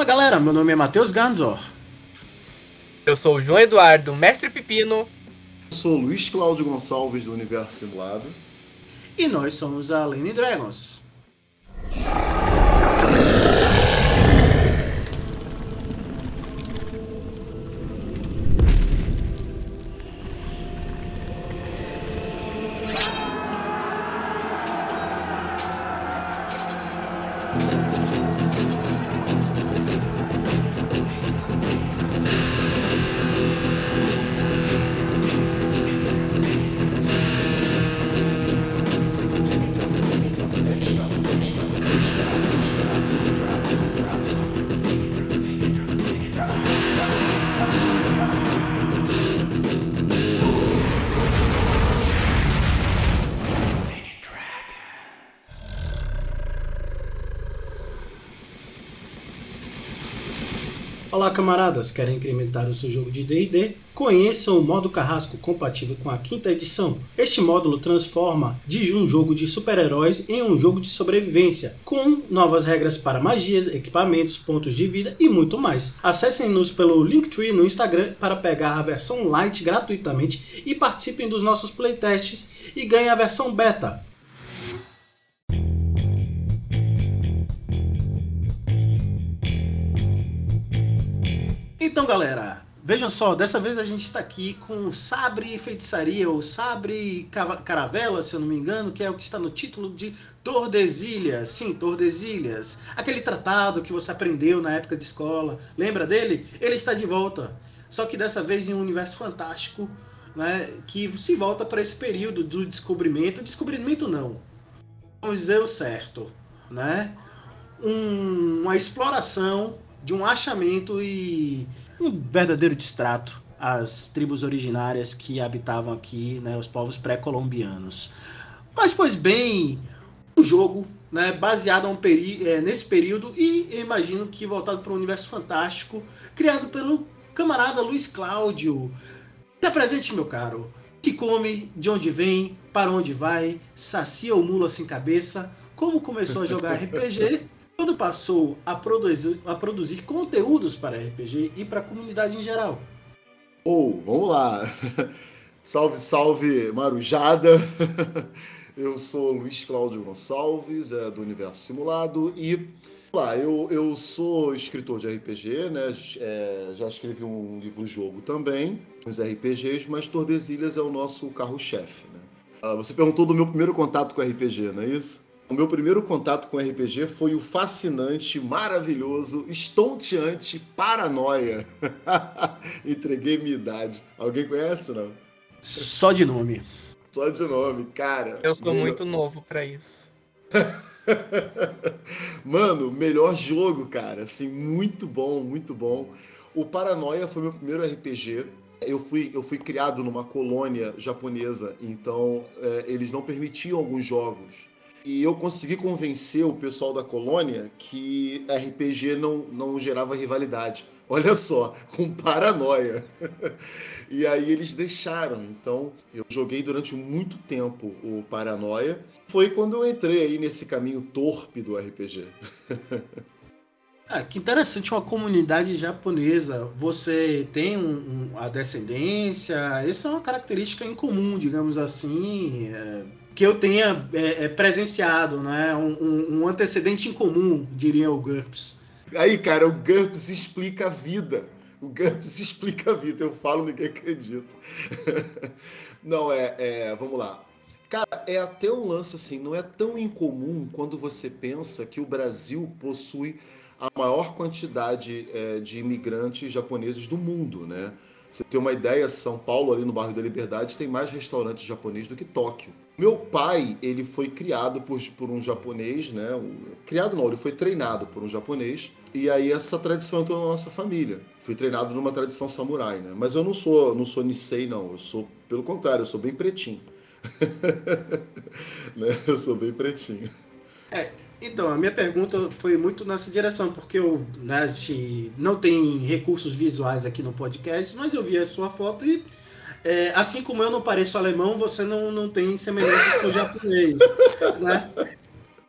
Fala galera, meu nome é Matheus Ganzor. Eu sou o João Eduardo, mestre Pepino. Eu sou o Luiz Cláudio Gonçalves do Universo Simulado. E nós somos a Lane Dragons. Camaradas! Querem incrementar o seu jogo de D&D? Conheçam o modo Carrasco compatível com a quinta edição. Este módulo transforma de um jogo de super-heróis em um jogo de sobrevivência, com novas regras para magias, equipamentos, pontos de vida e muito mais. Acessem-nos pelo Linktree no Instagram para pegar a versão light gratuitamente e participem dos nossos playtests e ganhem a versão beta. Então, galera, vejam só, dessa vez a gente está aqui com Sabre e Feitiçaria, ou Sabre Caravela, se eu não me engano, que é o que está no título de Tordesilhas. Sim, Tordesilhas. Aquele tratado que você aprendeu na época de escola. Lembra dele? Ele está de volta. Só que dessa vez em um universo fantástico, né, que se volta para esse período do descobrimento. Descobrimento não. Vamos dizer o certo, né? Um, uma exploração de um achamento e um verdadeiro distrato às tribos originárias que habitavam aqui, né, os povos pré-colombianos. Mas, pois bem, um jogo né, baseado um é, nesse período e eu imagino que voltado para um universo fantástico, criado pelo camarada Luiz Cláudio. Se apresente, meu caro. Que come, de onde vem, para onde vai, sacia ou mula sem cabeça, como começou a jogar RPG quando passou a produzir, a produzir conteúdos para RPG e para a comunidade em geral. Ou, oh, vamos lá. salve, salve, Marujada. eu sou Luiz Cláudio Gonçalves, é, do Universo Simulado, e lá, eu, eu sou escritor de RPG, né? É, já escrevi um livro-jogo também, os RPGs, mas Tordesilhas é o nosso carro-chefe. Né? Ah, você perguntou do meu primeiro contato com RPG, não é isso? O meu primeiro contato com RPG foi o fascinante, maravilhoso, estonteante Paranoia. Entreguei minha idade. Alguém conhece, não? Só de nome. Só de nome, cara. Eu sou meu... muito novo para isso. Mano, melhor jogo, cara. Assim, muito bom, muito bom. O Paranoia foi meu primeiro RPG. Eu fui, eu fui criado numa colônia japonesa, então é, eles não permitiam alguns jogos e eu consegui convencer o pessoal da colônia que RPG não, não gerava rivalidade. Olha só, com paranoia. e aí eles deixaram. Então eu joguei durante muito tempo o Paranoia. Foi quando eu entrei aí nesse caminho torpe do RPG. Ah, que interessante, uma comunidade japonesa. Você tem um, um, a descendência, essa é uma característica incomum, digamos assim. É que eu tenha é, é, presenciado, né? Um, um, antecedente incomum, diria o GURPS. Aí, cara, o GURPS explica a vida. O GURPS explica a vida. Eu falo, ninguém acredita. não, é, é. Vamos lá. Cara, é até um lance assim, não é tão incomum quando você pensa que o Brasil possui a maior quantidade é, de imigrantes japoneses do mundo, né? Você tem uma ideia, São Paulo, ali no bairro da Liberdade, tem mais restaurantes japoneses do que Tóquio. Meu pai, ele foi criado por, por um japonês, né? Criado não, ele foi treinado por um japonês. E aí essa tradição entrou na nossa família. Fui treinado numa tradição samurai, né? Mas eu não sou, não sou Nisei, não. Eu sou, pelo contrário, eu sou bem pretinho. né? Eu sou bem pretinho. É, então, a minha pergunta foi muito nessa direção, porque eu né, não tem recursos visuais aqui no podcast, mas eu vi a sua foto e, é, assim como eu não pareço alemão, você não, não tem semelhanças com o japonês, né?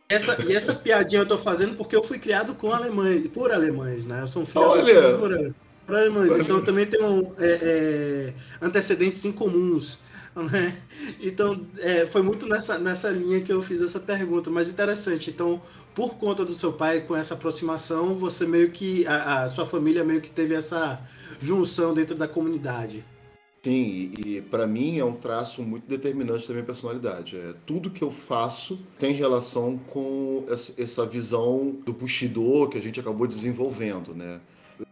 Essa, e essa piadinha eu tô fazendo porque eu fui criado com alemães, por alemães, né? Eu sou um filho Olha! por, por alemães, então eu também tenho é, é, antecedentes incomuns. Né? Então, é, foi muito nessa, nessa linha que eu fiz essa pergunta, mas interessante. Então, por conta do seu pai, com essa aproximação, você meio que, a, a sua família meio que teve essa junção dentro da comunidade. Sim, e, e para mim é um traço muito determinante da minha personalidade. É, tudo que eu faço tem relação com essa, visão do Bushido que a gente acabou desenvolvendo, né?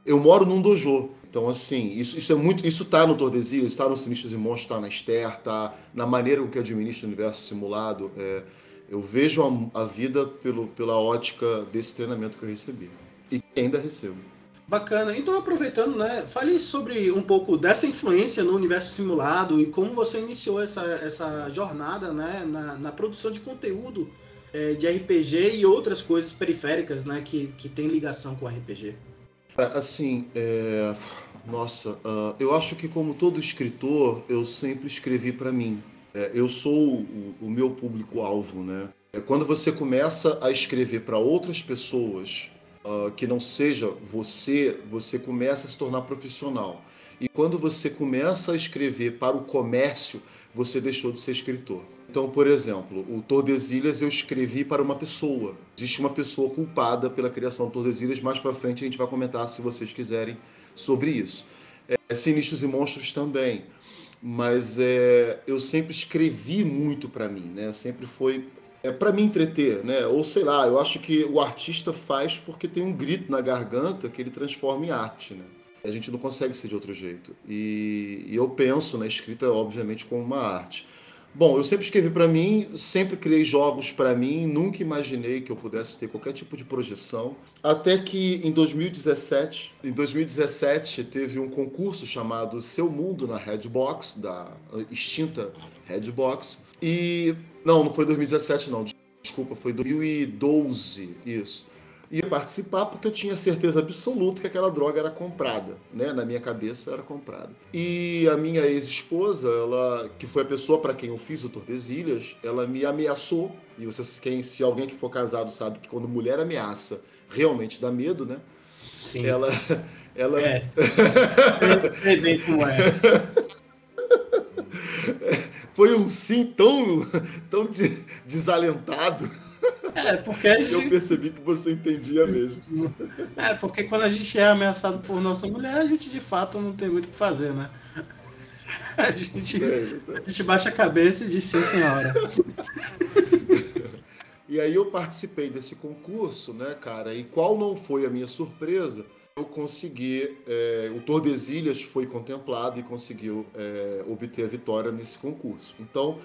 Eu moro num dojo, então assim, isso, isso é muito, isso tá no Tordesilhas, está no Sinistros e Monstros, está na Esther, tá na maneira com que administra o universo simulado. É, eu vejo a, a vida pelo, pela ótica desse treinamento que eu recebi e ainda recebo. Bacana. Então, aproveitando, né, fale sobre um pouco dessa influência no universo simulado e como você iniciou essa, essa jornada né, na, na produção de conteúdo é, de RPG e outras coisas periféricas né, que, que tem ligação com RPG. Assim, é... nossa, uh, eu acho que como todo escritor, eu sempre escrevi para mim. É, eu sou o, o meu público-alvo, né? É, quando você começa a escrever para outras pessoas uh, que não seja você, você começa a se tornar profissional. E quando você começa a escrever para o comércio, você deixou de ser escritor. Então, por exemplo, o Tordesilhas eu escrevi para uma pessoa. Existe uma pessoa culpada pela criação do Tordesilhas. Mais para frente a gente vai comentar, se vocês quiserem, sobre isso. É, Sinistros e Monstros também. Mas é, eu sempre escrevi muito para mim, né? Sempre foi é para me entreter, né? Ou sei lá, eu acho que o artista faz porque tem um grito na garganta que ele transforma em arte, né? A gente não consegue ser de outro jeito. E, e eu penso na escrita, obviamente, como uma arte. Bom, eu sempre escrevi para mim, sempre criei jogos para mim, nunca imaginei que eu pudesse ter qualquer tipo de projeção. Até que em 2017, em 2017 teve um concurso chamado Seu Mundo na Redbox, da extinta Redbox, e não, não foi 2017 não, desculpa, foi 2012, isso. Ia participar porque eu tinha certeza absoluta que aquela droga era comprada, né? Na minha cabeça era comprada. E a minha ex-esposa, ela, que foi a pessoa para quem eu fiz o Tordesilhas, ela me ameaçou. E vocês, quem, se alguém que for casado sabe que quando mulher ameaça, realmente dá medo, né? Sim. Ela, ela. É. Sei bem como é. Foi um sim tão, tão de, desalentado. É, porque gente... Eu percebi que você entendia mesmo. É, porque quando a gente é ameaçado por nossa mulher, a gente de fato não tem muito o que fazer, né? A gente, é, a gente baixa a cabeça e diz sim, senhora. E aí eu participei desse concurso, né, cara? E qual não foi a minha surpresa? Eu consegui, é, o Tordesilhas foi contemplado e conseguiu é, obter a vitória nesse concurso. Então,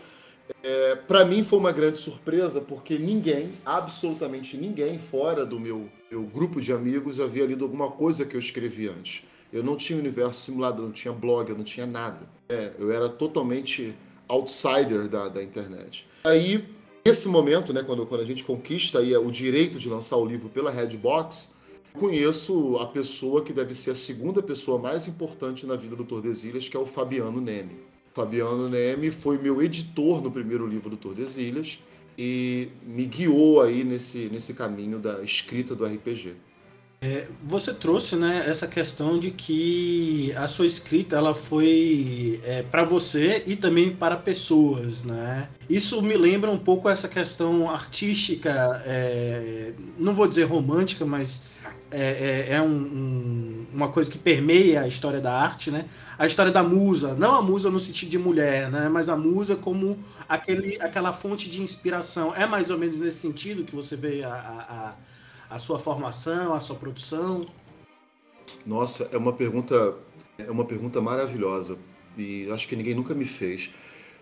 é, para mim foi uma grande surpresa, porque ninguém, absolutamente ninguém, fora do meu, meu grupo de amigos, havia lido alguma coisa que eu escrevi antes. Eu não tinha universo simulado, eu não tinha blog, eu não tinha nada. É, eu era totalmente outsider da, da internet. Aí, nesse momento, né, quando, quando a gente conquista aí o direito de lançar o livro pela Redbox, conheço a pessoa que deve ser a segunda pessoa mais importante na vida do Tordesilhas, que é o Fabiano Neme. Fabiano Neme foi meu editor no primeiro livro do Tordesilhas e me guiou aí nesse, nesse caminho da escrita do RPG. É, você trouxe né, essa questão de que a sua escrita ela foi é, para você e também para pessoas, né? Isso me lembra um pouco essa questão artística, é, não vou dizer romântica, mas é, é, é um, um, uma coisa que permeia a história da arte, né? A história da musa, não a musa no sentido de mulher, né? Mas a musa como aquele, aquela fonte de inspiração. É mais ou menos nesse sentido que você vê a, a, a sua formação, a sua produção? Nossa, é uma pergunta, é uma pergunta maravilhosa e acho que ninguém nunca me fez.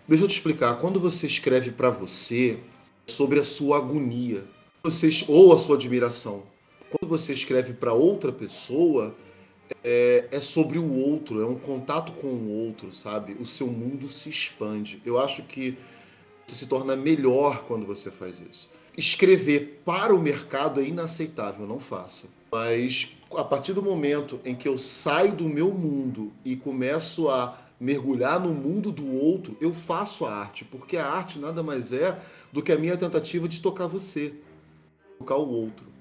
Deixa eu te explicar. Quando você escreve para você sobre a sua agonia, vocês ou a sua admiração, quando você escreve para outra pessoa, é, é, sobre o outro, é um contato com o outro, sabe? O seu mundo se expande. Eu acho que você se torna melhor quando você faz isso. Escrever para o mercado é inaceitável, não faça. Mas a partir do momento em que eu saio do meu mundo e começo a mergulhar no mundo do outro, eu faço a arte, porque a arte nada mais é do que a minha tentativa de tocar você. colocar o outro.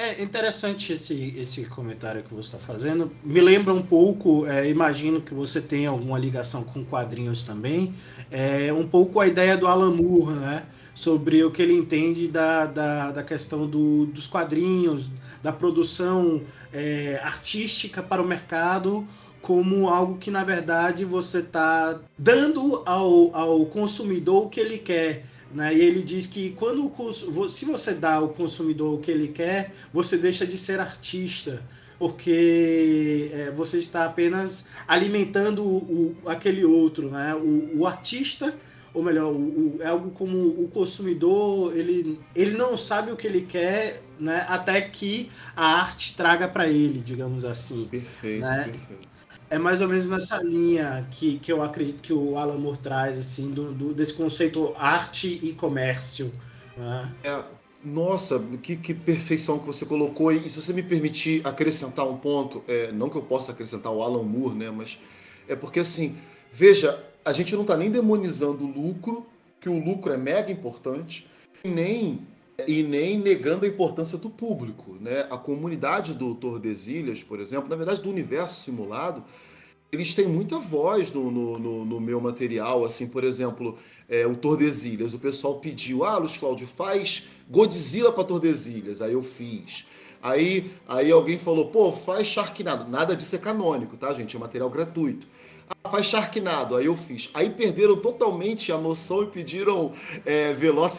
É interessante esse, esse comentário que você está fazendo. Me lembra um pouco, é, imagino que você tenha alguma ligação com quadrinhos também, é, um pouco a ideia do Alan Moore, né? Sobre o que ele entende da, da, da questão do, dos quadrinhos, da produção é, artística para o mercado, como algo que, na verdade, você está dando ao, ao consumidor o que ele quer né? E ele diz que quando se você dá ao consumidor o que ele quer, você deixa de ser artista, porque é, você está apenas alimentando o, o, aquele outro. Né? O, o artista, ou melhor, o, é algo como o consumidor, ele, ele não sabe o que ele quer né? até que a arte traga para ele, digamos assim. Perfeito, né? perfeito é mais ou menos nessa linha que, que eu acredito que o Alan Moore traz, assim, do, do desse conceito arte e comércio. Né? É, nossa, que, que, perfeição que você colocou. E se você me permitir acrescentar um ponto, é, não que eu possa acrescentar o Alan Moore, né, mas é porque assim, veja, a gente não está nem demonizando o lucro, que o lucro é mega importante, nem e nem negando a importância do público. Né? A comunidade do Tordesilhas, por exemplo, na verdade do universo simulado, eles têm muita voz no, no, no, no meu material. Assim, por exemplo, é, o Tordesilhas, o pessoal pediu, ah, Luiz Cláudio, faz Godzilla para Tordesilhas. Aí eu fiz. Aí, aí alguém falou, pô, faz Sharknado. Nada disso é canônico, tá, gente? É material gratuito. Ah, faz Sharknado. Aí eu fiz. Aí perderam totalmente a noção e pediram é,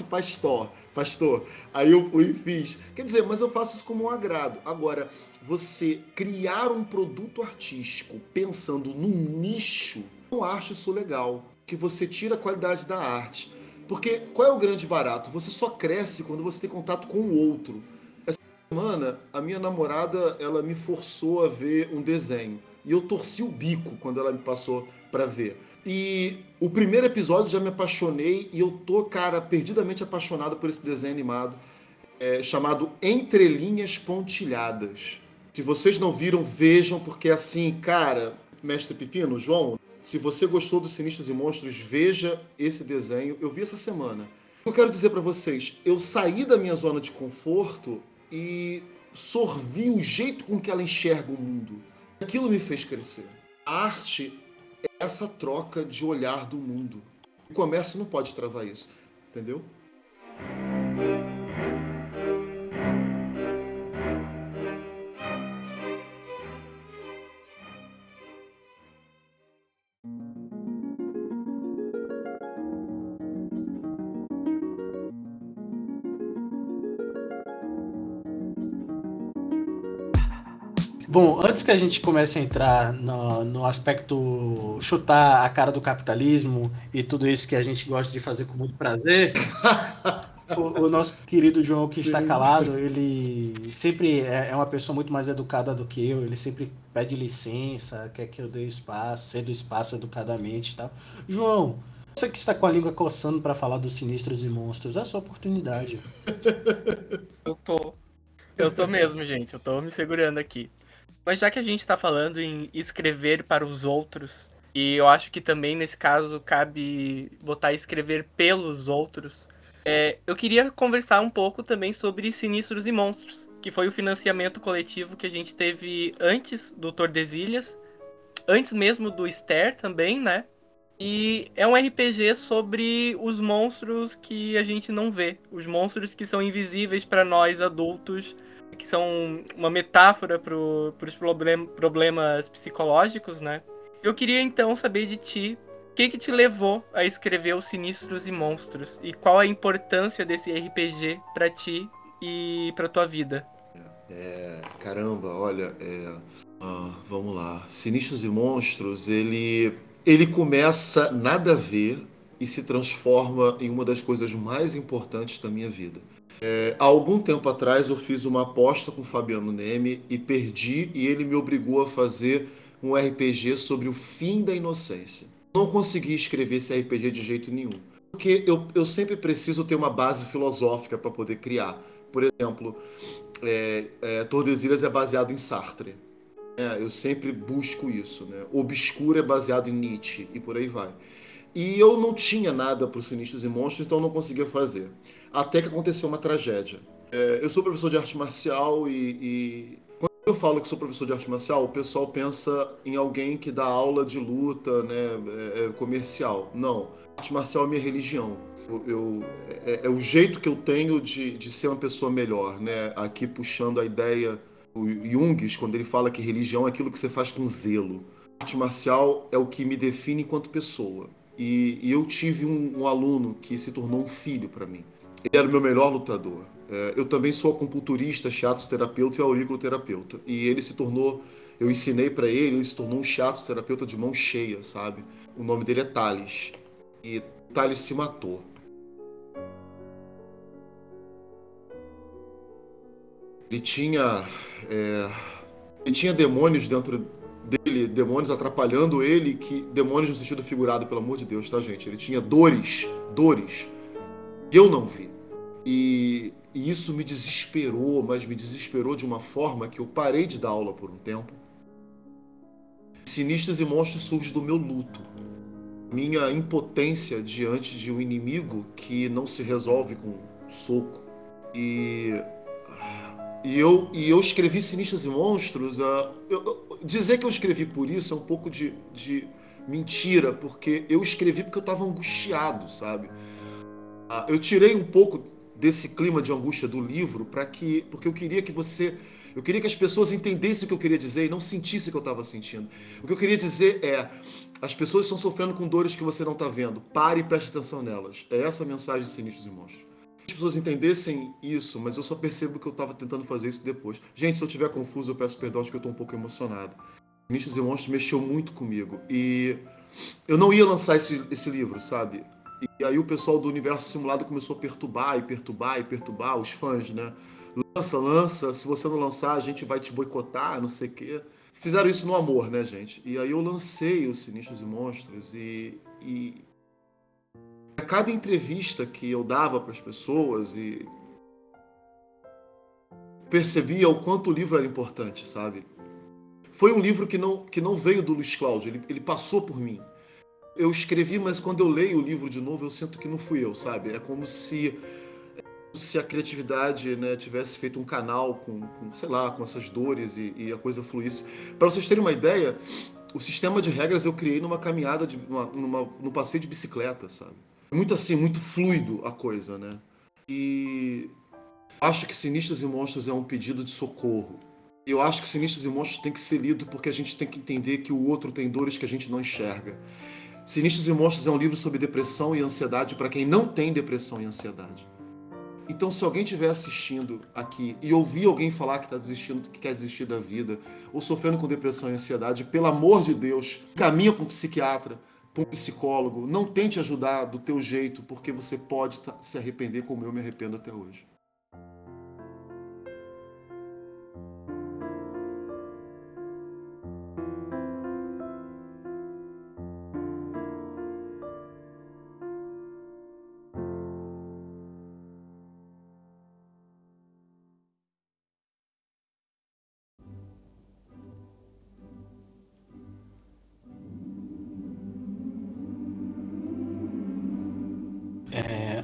Pastor pastor. Aí eu fui e fiz. Quer dizer, mas eu faço isso como um agrado. Agora, você criar um produto artístico pensando num nicho, eu acho isso legal. Que você tira a qualidade da arte. Porque qual é o grande barato? Você só cresce quando você tem contato com o outro. Essa semana, a minha namorada, ela me forçou a ver um desenho. E eu torci o bico quando ela me passou para ver. E o primeiro episódio já me apaixonei e eu tô, cara, perdidamente apaixonado por esse desenho animado é, chamado Entrelinhas Pontilhadas. Se vocês não viram, vejam, porque assim, cara, mestre Pepino, João, se você gostou dos Sinistros e Monstros, veja esse desenho. Eu vi essa semana. Eu quero dizer para vocês, eu saí da minha zona de conforto e sorvi o jeito com que ela enxerga o mundo. Aquilo me fez crescer. A arte essa troca de olhar do mundo. O comércio não pode travar isso, entendeu? Bom, antes que a gente comece a entrar no, no, aspecto chutar a cara do capitalismo e tudo isso que a gente gosta de fazer com muito prazer, o, o, nosso querido João que está calado, ele sempre é, é, uma pessoa muito mais educada do que eu, ele sempre pede licença, quer que eu dê espaço, cedo espaço educadamente e tal. João, você que está com a língua coçando para falar dos sinistros e monstros, é a sua oportunidade. Eu tô. Eu tô mesmo, gente. Eu tô me segurando aqui. Mas já que a gente está falando em escrever para os outros, e eu acho que também nesse caso cabe botar escrever pelos outros, é, eu queria conversar um pouco também sobre Sinistros e Monstros, que foi o financiamento coletivo que a gente teve antes do Tordesilhas, antes mesmo do Ster também, né? E é um RPG sobre os monstros que a gente não vê, os monstros que são invisíveis para nós adultos que são uma metáfora para os problem, problemas psicológicos, né? Eu queria então saber de ti o que, que te levou a escrever os Sinistros e Monstros e qual a importância desse RPG para ti e para tua vida. É, caramba, olha, é, ah, vamos lá. Sinistros e Monstros, ele ele começa nada a ver e se transforma em uma das coisas mais importantes da minha vida. É, há algum tempo atrás eu fiz uma aposta com o Fabiano Neme e perdi, e ele me obrigou a fazer um RPG sobre o fim da inocência. Não consegui escrever esse RPG de jeito nenhum. Porque eu, eu sempre preciso ter uma base filosófica para poder criar. Por exemplo, é, é, Tordesilhas é baseado em Sartre. É, eu sempre busco isso. Né? Obscuro é baseado em Nietzsche e por aí vai. E eu não tinha nada para os Sinistros e Monstros, então não conseguia fazer. Até que aconteceu uma tragédia. É, eu sou professor de arte marcial e, e, quando eu falo que sou professor de arte marcial, o pessoal pensa em alguém que dá aula de luta, né, é, é comercial. Não, arte marcial é minha religião. Eu, eu é, é, o jeito que eu tenho de, de ser uma pessoa melhor, né? Aqui puxando a ideia o Jung, quando ele fala que religião é aquilo que você faz com zelo. arte marcial é o que me define enquanto pessoa. E, e eu tive um, um, aluno que se tornou um filho para mim. Ele era o meu melhor lutador. É, eu também sou acupunturista, shiatsu-terapeuta e auriculoterapeuta. E ele se tornou, eu ensinei para ele, ele se tornou um shiatsu-terapeuta de mão cheia, sabe? O nome dele é Thales. E Thales se matou. Ele tinha, é, ele tinha demônios dentro dele, demônios atrapalhando ele, que demônios no sentido figurado, pelo amor de Deus, tá, gente? Ele tinha dores, dores. Eu não vi. E, e isso me desesperou, mas me desesperou de uma forma que eu parei de dar aula por um tempo. Sinistros e monstros surgem do meu luto. Minha impotência diante de um inimigo que não se resolve com soco. E e eu, e eu escrevi Sinistros e Monstros. Uh, eu, dizer que eu escrevi por isso é um pouco de, de mentira, porque eu escrevi porque eu estava angustiado, sabe? Uh, eu tirei um pouco desse clima de angústia do livro para que porque eu queria que você eu queria que as pessoas entendessem o que eu queria dizer e não sentissem o que eu estava sentindo. O que eu queria dizer é: as pessoas estão sofrendo com dores que você não está vendo. Pare e preste atenção nelas. É essa a mensagem de Sinistros e Monstros as pessoas entendessem isso, mas eu só percebo que eu estava tentando fazer isso depois. Gente, se eu estiver confuso, eu peço perdão, acho que eu estou um pouco emocionado. Ministros e Monstros mexeu muito comigo. E eu não ia lançar esse, esse livro, sabe? E aí o pessoal do universo simulado começou a perturbar e perturbar e perturbar os fãs, né? Lança, lança, se você não lançar, a gente vai te boicotar, não sei o quê. Fizeram isso no amor, né, gente? E aí eu lancei os Sinistros e Monstros e, e a cada entrevista que eu dava para as pessoas e percebia o quanto o livro era importante, sabe? Foi um livro que não, que não veio do Luiz Cláudio, ele, ele passou por mim. Eu escrevi, mas quando eu leio o livro de novo, eu sinto que não fui eu, sabe? É como se se a criatividade né, tivesse feito um canal com, com, sei lá, com essas dores e, e a coisa fluísse. Para vocês terem uma ideia, o sistema de regras eu criei numa caminhada, de, numa, numa, num passeio de bicicleta, sabe? muito assim, muito fluido a coisa, né? E acho que Sinistros e Monstros é um pedido de socorro. Eu acho que Sinistros e Monstros tem que ser lido porque a gente tem que entender que o outro tem dores que a gente não enxerga. Sinistros e Monstros é um livro sobre depressão e ansiedade para quem não tem depressão e ansiedade. Então, se alguém estiver assistindo aqui e ouvir alguém falar que está desistindo, que quer desistir da vida, ou sofrendo com depressão e ansiedade, pelo amor de Deus, caminha para um psiquiatra, para um psicólogo, não tente ajudar do teu jeito, porque você pode se arrepender como eu me arrependo até hoje.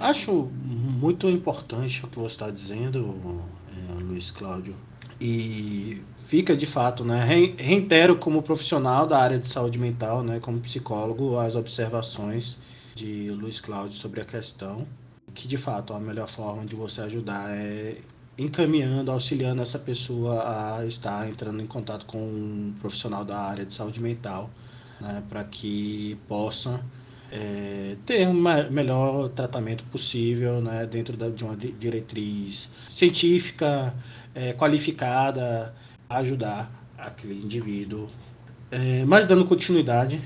Acho muito importante o que você está dizendo, é, Luiz Cláudio. E fica de fato, né? Reitero como profissional da área de saúde mental, né? Como psicólogo, as observações de Luiz Cláudio sobre a questão. Que de fato a melhor forma de você ajudar é encaminhando, auxiliando essa pessoa a estar entrando em contato com um profissional da área de saúde mental, né? Para que possa é, ter um melhor tratamento possível né, dentro da, de uma diretriz científica, é, qualificada, a ajudar aquele indivíduo. É, mas dando continuidade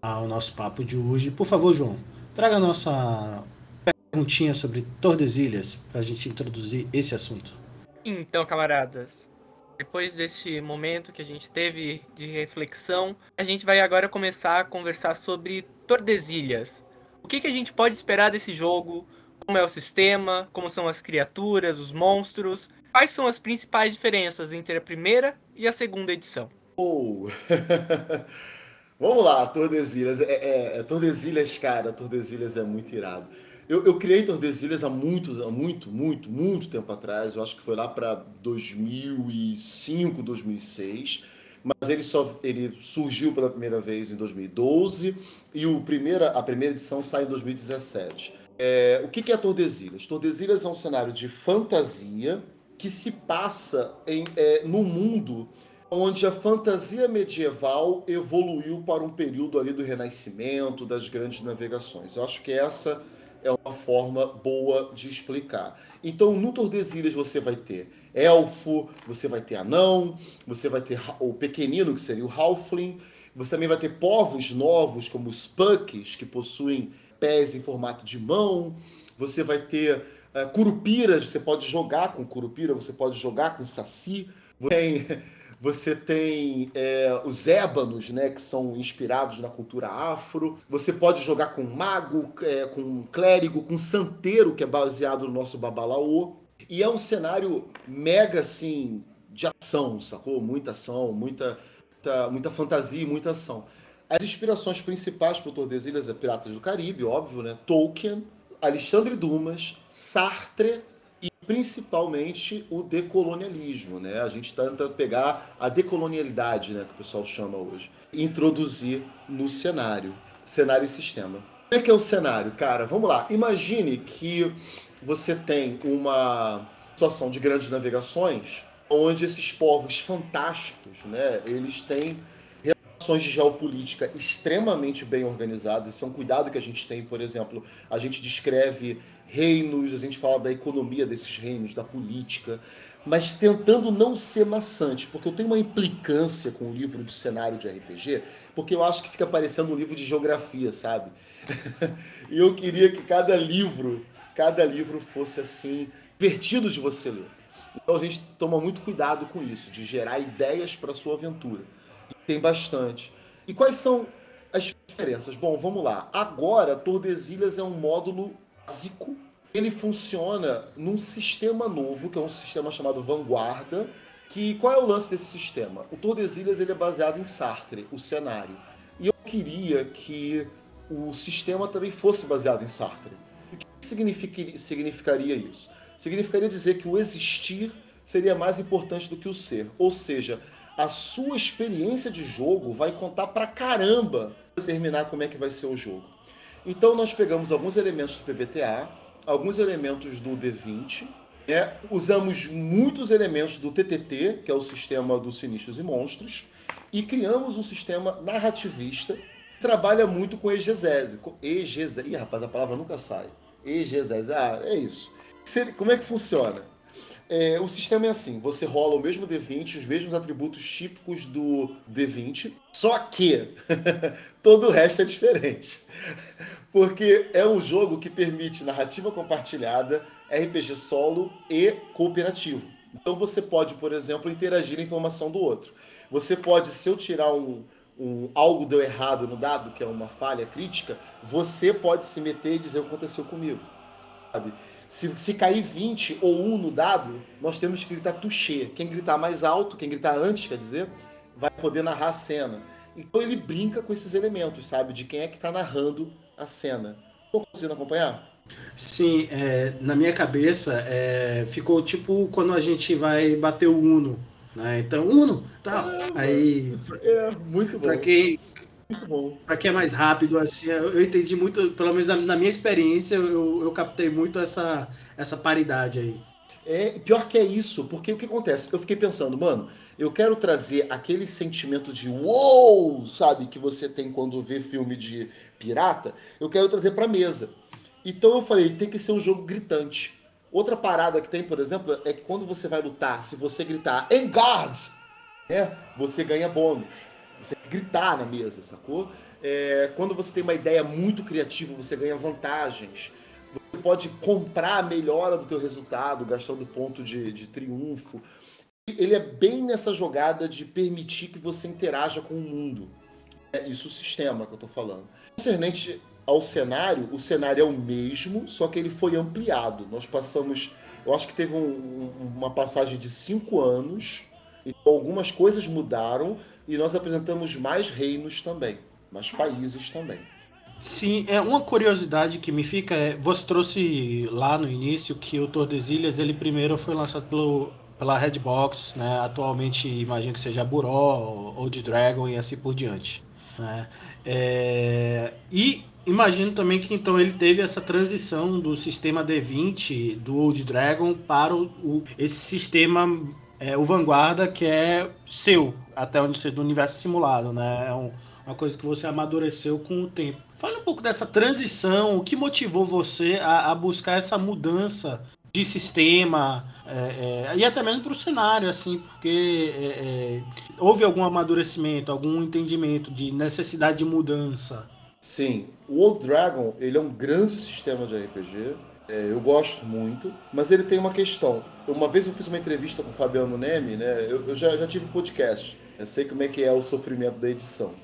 ao nosso papo de hoje, por favor, João, traga a nossa perguntinha sobre Tordesilhas para a gente introduzir esse assunto. Então, camaradas, depois deste momento que a gente teve de reflexão, a gente vai agora começar a conversar sobre Tordesilhas. O que, que a gente pode esperar desse jogo? Como é o sistema? Como são as criaturas, os monstros? Quais são as principais diferenças entre a primeira e a segunda edição? Oh. Vamos lá, Tordesilhas. É, é, é, Tordesilhas, cara, Tordesilhas é muito irado. Eu, eu criei Tordesilhas há muitos, há muito, muito, muito tempo atrás. Eu acho que foi lá para 2005, 2006. Mas ele só ele surgiu pela primeira vez em 2012 e o primeira, a primeira edição sai em 2017. É, o que é Tordesilhas? Tordesilhas é um cenário de fantasia que se passa em, é, no mundo onde a fantasia medieval evoluiu para um período ali do Renascimento, das grandes navegações. Eu acho que essa é uma forma boa de explicar. Então, no Tordesilhas você vai ter elfo, você vai ter anão, você vai ter o pequenino, que seria o halfling, você também vai ter povos novos, como os pucks, que possuem pés em formato de mão, você vai ter uh, curupiras, você pode jogar com curupira, você pode jogar com saci, tem você tem é, os ébanos, né, que são inspirados na cultura afro. Você pode jogar com mago, é, com clérigo, com santeiro, que é baseado no nosso babalaô. E é um cenário mega, assim, de ação, sacou? Muita ação, muita, muita, muita fantasia e muita ação. As inspirações principais para o Tordesilhas é Piratas do Caribe, óbvio, né? Tolkien, Alexandre Dumas, Sartre principalmente o decolonialismo, né? A gente tenta pegar a decolonialidade, né, que o pessoal chama hoje, e introduzir no cenário, cenário e sistema. Como é que é o cenário, cara? Vamos lá. Imagine que você tem uma situação de grandes navegações, onde esses povos fantásticos, né, eles têm relações de geopolítica extremamente bem organizadas. Isso é um cuidado que a gente tem, por exemplo, a gente descreve reinos, a gente fala da economia desses reinos, da política, mas tentando não ser maçante, porque eu tenho uma implicância com o livro de cenário de RPG, porque eu acho que fica parecendo um livro de geografia, sabe? e eu queria que cada livro, cada livro fosse assim, divertido de você ler. Então a gente toma muito cuidado com isso, de gerar ideias para sua aventura. E tem bastante. E quais são as diferenças? Bom, vamos lá. Agora, Tordesilhas é um módulo básico. Ele funciona num sistema novo, que é um sistema chamado Vanguarda. Que qual é o lance desse sistema? O Tordesilhas ele é baseado em Sartre, o cenário. E eu queria que o sistema também fosse baseado em Sartre. O que significaria isso? Significaria dizer que o existir seria mais importante do que o ser. Ou seja, a sua experiência de jogo vai contar pra caramba determinar como é que vai ser o jogo. Então nós pegamos alguns elementos do PBTA, alguns elementos do D20, né? usamos muitos elementos do TTT, que é o sistema dos sinistros e monstros, e criamos um sistema narrativista que trabalha muito com exegese. Exegese. Ih, rapaz, a palavra nunca sai. Exegese. Ah, é isso. Como é que funciona? É, o sistema é assim: você rola o mesmo D20, os mesmos atributos típicos do D20, só que todo o resto é diferente. Porque é um jogo que permite narrativa compartilhada, RPG solo e cooperativo. Então você pode, por exemplo, interagir a informação do outro. Você pode, se eu tirar um, um algo deu errado no dado, que é uma falha crítica, você pode se meter e dizer o que aconteceu comigo. Sabe? Se, se cair 20 ou 1 no dado, nós temos que gritar touché. Quem gritar mais alto, quem gritar antes, quer dizer, vai poder narrar a cena. Então ele brinca com esses elementos, sabe? De quem é que está narrando a cena. Estou conseguindo acompanhar? Sim, é, na minha cabeça é, ficou tipo quando a gente vai bater o Uno. Né? Então, Uno, tal. Tá. aí. É, muito bom. Para quem, para quem é mais rápido, assim, eu entendi muito, pelo menos na, minha experiência, eu, eu captei muito essa, essa paridade aí. É, pior que é isso, porque o que acontece? Eu fiquei pensando, mano, eu quero trazer aquele sentimento de wow, sabe, que você tem quando vê filme de pirata, eu quero trazer pra mesa. Então eu falei, tem que ser um jogo gritante. Outra parada que tem, por exemplo, é que quando você vai lutar, se você gritar Engard, né, você ganha bônus. Você gritar na mesa, sacou? É, quando você tem uma ideia muito criativa, você ganha vantagens. Você pode comprar a melhora do teu resultado, gastando ponto de, de triunfo. Ele é bem nessa jogada de permitir que você interaja com o mundo. É isso o sistema que eu estou falando. Concernente ao cenário, o cenário é o mesmo, só que ele foi ampliado. Nós passamos, eu acho que teve um, uma passagem de cinco anos, então algumas coisas mudaram, e nós apresentamos mais reinos também, mais países também. Sim, é uma curiosidade que me fica é, você trouxe lá no início que o Tordesilhas ele primeiro foi lançado pelo pela Redbox, né? Atualmente imagino que seja Buró, Old Dragon e assim por diante, né? É, e imagino também que então ele teve essa transição do sistema D20 do Old Dragon para o, o esse sistema é, o Vanguarda que é seu até onde você do universo simulado, né? É um, uma coisa que você amadureceu com o tempo. Fala um pouco dessa transição, o que motivou você a, a buscar essa mudança de sistema é, é, e até mesmo para o cenário, assim, porque é, é, houve algum amadurecimento, algum entendimento de necessidade de mudança. Sim, o Old Dragon ele é um grande sistema de RPG. É, eu gosto muito, mas ele tem uma questão. Uma vez eu fiz uma entrevista com o Fabiano Neme, né? Eu, eu já, já tive podcast. Eu sei como é que é o sofrimento da edição.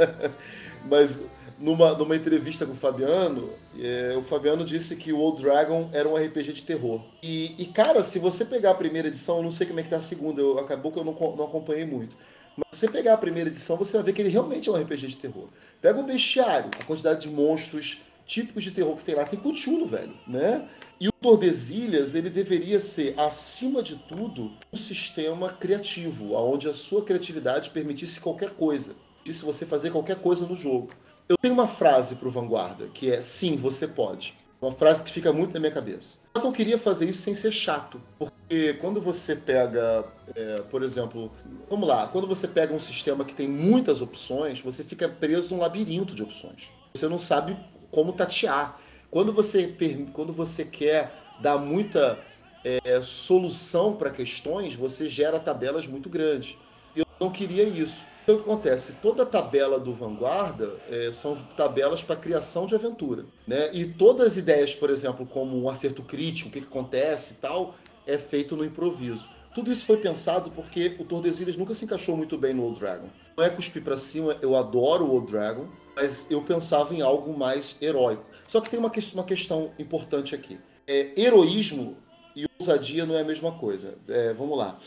mas numa, numa entrevista com o Fabiano, é, o Fabiano disse que o Old Dragon era um RPG de terror. E, e, cara, se você pegar a primeira edição, eu não sei como é que tá a segunda, eu, acabou que eu não, não acompanhei muito. Mas se você pegar a primeira edição, você vai ver que ele realmente é um RPG de terror. Pega o bestiário, a quantidade de monstros típicos de terror que tem lá. Tem Cthulhu, velho, né? E o Tordesilhas, ele deveria ser, acima de tudo, um sistema criativo, onde a sua criatividade permitisse qualquer coisa. Permitisse você fazer qualquer coisa no jogo. Eu tenho uma frase para o Vanguarda, que é sim, você pode. Uma frase que fica muito na minha cabeça. Só que eu queria fazer isso sem ser chato. Porque quando você pega, é, por exemplo, vamos lá, quando você pega um sistema que tem muitas opções, você fica preso num labirinto de opções. Você não sabe como tatear. Quando você, quando você quer dar muita é, solução para questões, você gera tabelas muito grandes. Eu não queria isso. Então, o que acontece? Toda tabela do Vanguarda é, são tabelas para criação de aventura. Né? E todas as ideias, por exemplo, como um acerto crítico, o que, que acontece e tal, é feito no improviso. Tudo isso foi pensado porque o Tordesilhas nunca se encaixou muito bem no Old Dragon. Não é cuspir para cima, eu adoro o Old Dragon, mas eu pensava em algo mais heróico. Só que tem uma, uma questão importante aqui. É, heroísmo e ousadia não é a mesma coisa. É, vamos lá.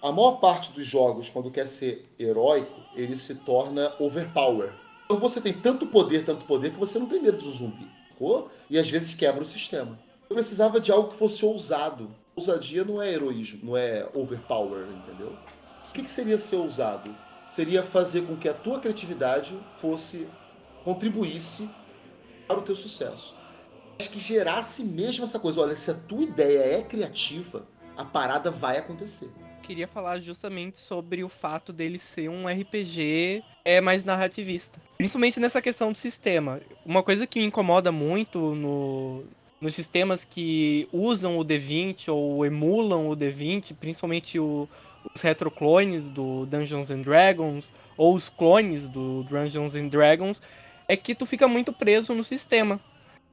A maior parte dos jogos, quando quer ser heróico, ele se torna overpower. Então você tem tanto poder, tanto poder, que você não tem medo do zumbi. E às vezes quebra o sistema. Eu precisava de algo que fosse ousado. Ousadia não é heroísmo, não é overpower, entendeu? O que, que seria ser ousado? Seria fazer com que a tua criatividade fosse contribuísse para o teu sucesso. Acho que gerasse mesmo essa coisa. Olha, se a tua ideia é criativa, a parada vai acontecer queria falar justamente sobre o fato dele ser um RPG é mais narrativista. Principalmente nessa questão do sistema. Uma coisa que me incomoda muito no, nos sistemas que usam o D20 ou emulam o D20, principalmente o, os retroclones do Dungeons and Dragons ou os clones do Dungeons and Dragons, é que tu fica muito preso no sistema.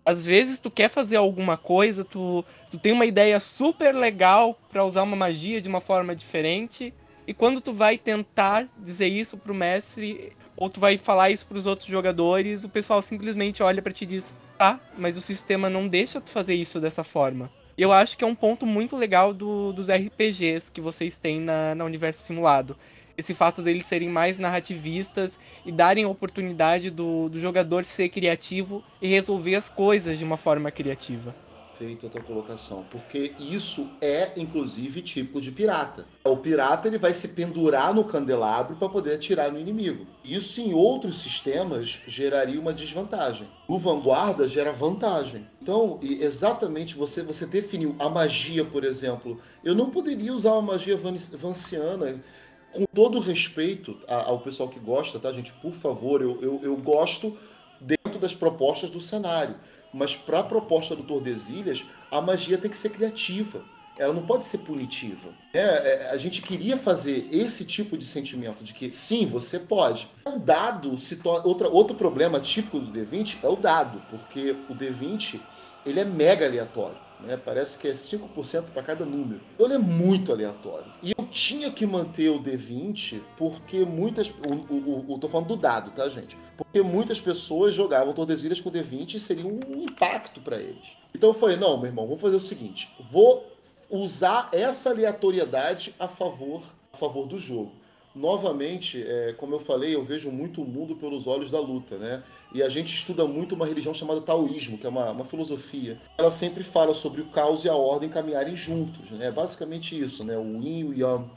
Às vezes tu quer fazer alguma coisa, tu, tu tem uma ideia super legal para usar uma magia de uma forma diferente, e quando tu vai tentar dizer isso pro mestre, ou tu vai falar isso pros outros jogadores, o pessoal simplesmente olha para ti e diz: "Tá, mas o sistema não deixa tu fazer isso dessa forma". Eu acho que é um ponto muito legal do, dos RPGs que vocês têm na, na Universo Simulado esse fato deles serem mais narrativistas e darem a oportunidade do, do jogador ser criativo e resolver as coisas de uma forma criativa. Feita a tua colocação, porque isso é inclusive típico de pirata. O pirata ele vai se pendurar no candelabro para poder atirar no inimigo. Isso em outros sistemas geraria uma desvantagem. O vanguarda gera vantagem. Então, exatamente você você definiu a magia, por exemplo. Eu não poderia usar uma magia vanciana com todo respeito ao pessoal que gosta, tá, gente? Por favor, eu, eu, eu gosto dentro das propostas do cenário. Mas para a proposta do Tordesilhas, a magia tem que ser criativa. Ela não pode ser punitiva. É, é, a gente queria fazer esse tipo de sentimento de que sim, você pode. O dado se. Outra, outro problema típico do D20 é o dado, porque o D20 ele é mega aleatório. Né? Parece que é 5% para cada número. Então ele é muito aleatório. E eu tinha que manter o D20 porque muitas. O, o, o, tô falando do dado, tá, gente? Porque muitas pessoas jogavam Tordesilhas com D20 e seria um impacto para eles. Então eu falei: não, meu irmão, vamos fazer o seguinte: vou usar essa aleatoriedade a favor, a favor do jogo. Novamente, é, como eu falei, eu vejo muito o mundo pelos olhos da luta, né? E a gente estuda muito uma religião chamada taoísmo, que é uma, uma filosofia. Ela sempre fala sobre o caos e a ordem caminharem juntos, né? É basicamente isso, né? O yin e o yang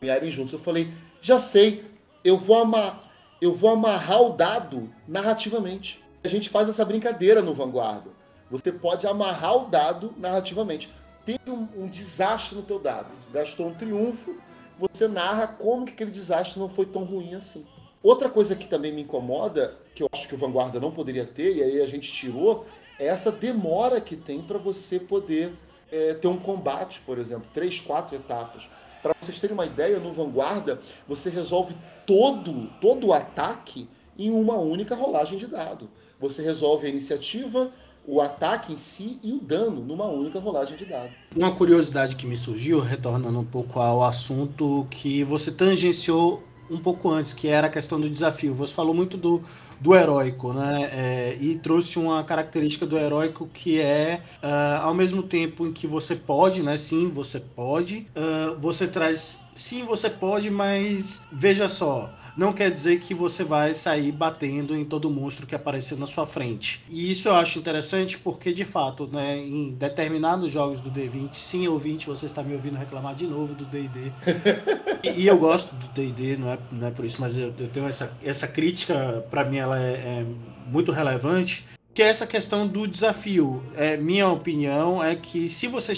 caminharem juntos. Eu falei, já sei, eu vou amar, eu vou amarrar o dado narrativamente. A gente faz essa brincadeira no Vanguarda. Você pode amarrar o dado narrativamente. Tem um, um desastre no teu dado. Gastou um triunfo, você narra como que aquele desastre não foi tão ruim assim. Outra coisa que também me incomoda, que eu acho que o Vanguarda não poderia ter, e aí a gente tirou, é essa demora que tem para você poder é, ter um combate, por exemplo, três, quatro etapas. Para vocês terem uma ideia, no Vanguarda você resolve todo, todo o ataque em uma única rolagem de dado. Você resolve a iniciativa, o ataque em si e o dano numa única rolagem de dado. Uma curiosidade que me surgiu, retornando um pouco ao assunto que você tangenciou um pouco antes, que era a questão do desafio. Você falou muito do, do heróico, né? É, e trouxe uma característica do heróico que é, uh, ao mesmo tempo em que você pode, né? Sim, você pode, uh, você traz sim, você pode, mas veja só, não quer dizer que você vai sair batendo em todo monstro que aparecer na sua frente. E isso eu acho interessante porque, de fato, né, em determinados jogos do D20, sim, ouvinte, você está me ouvindo reclamar de novo do D&D. e, e, eu gosto do D&D, não é, não é por isso, mas eu, eu tenho essa, essa crítica, para mim ela é, é muito relevante, que é essa questão do desafio. É, minha opinião é que se você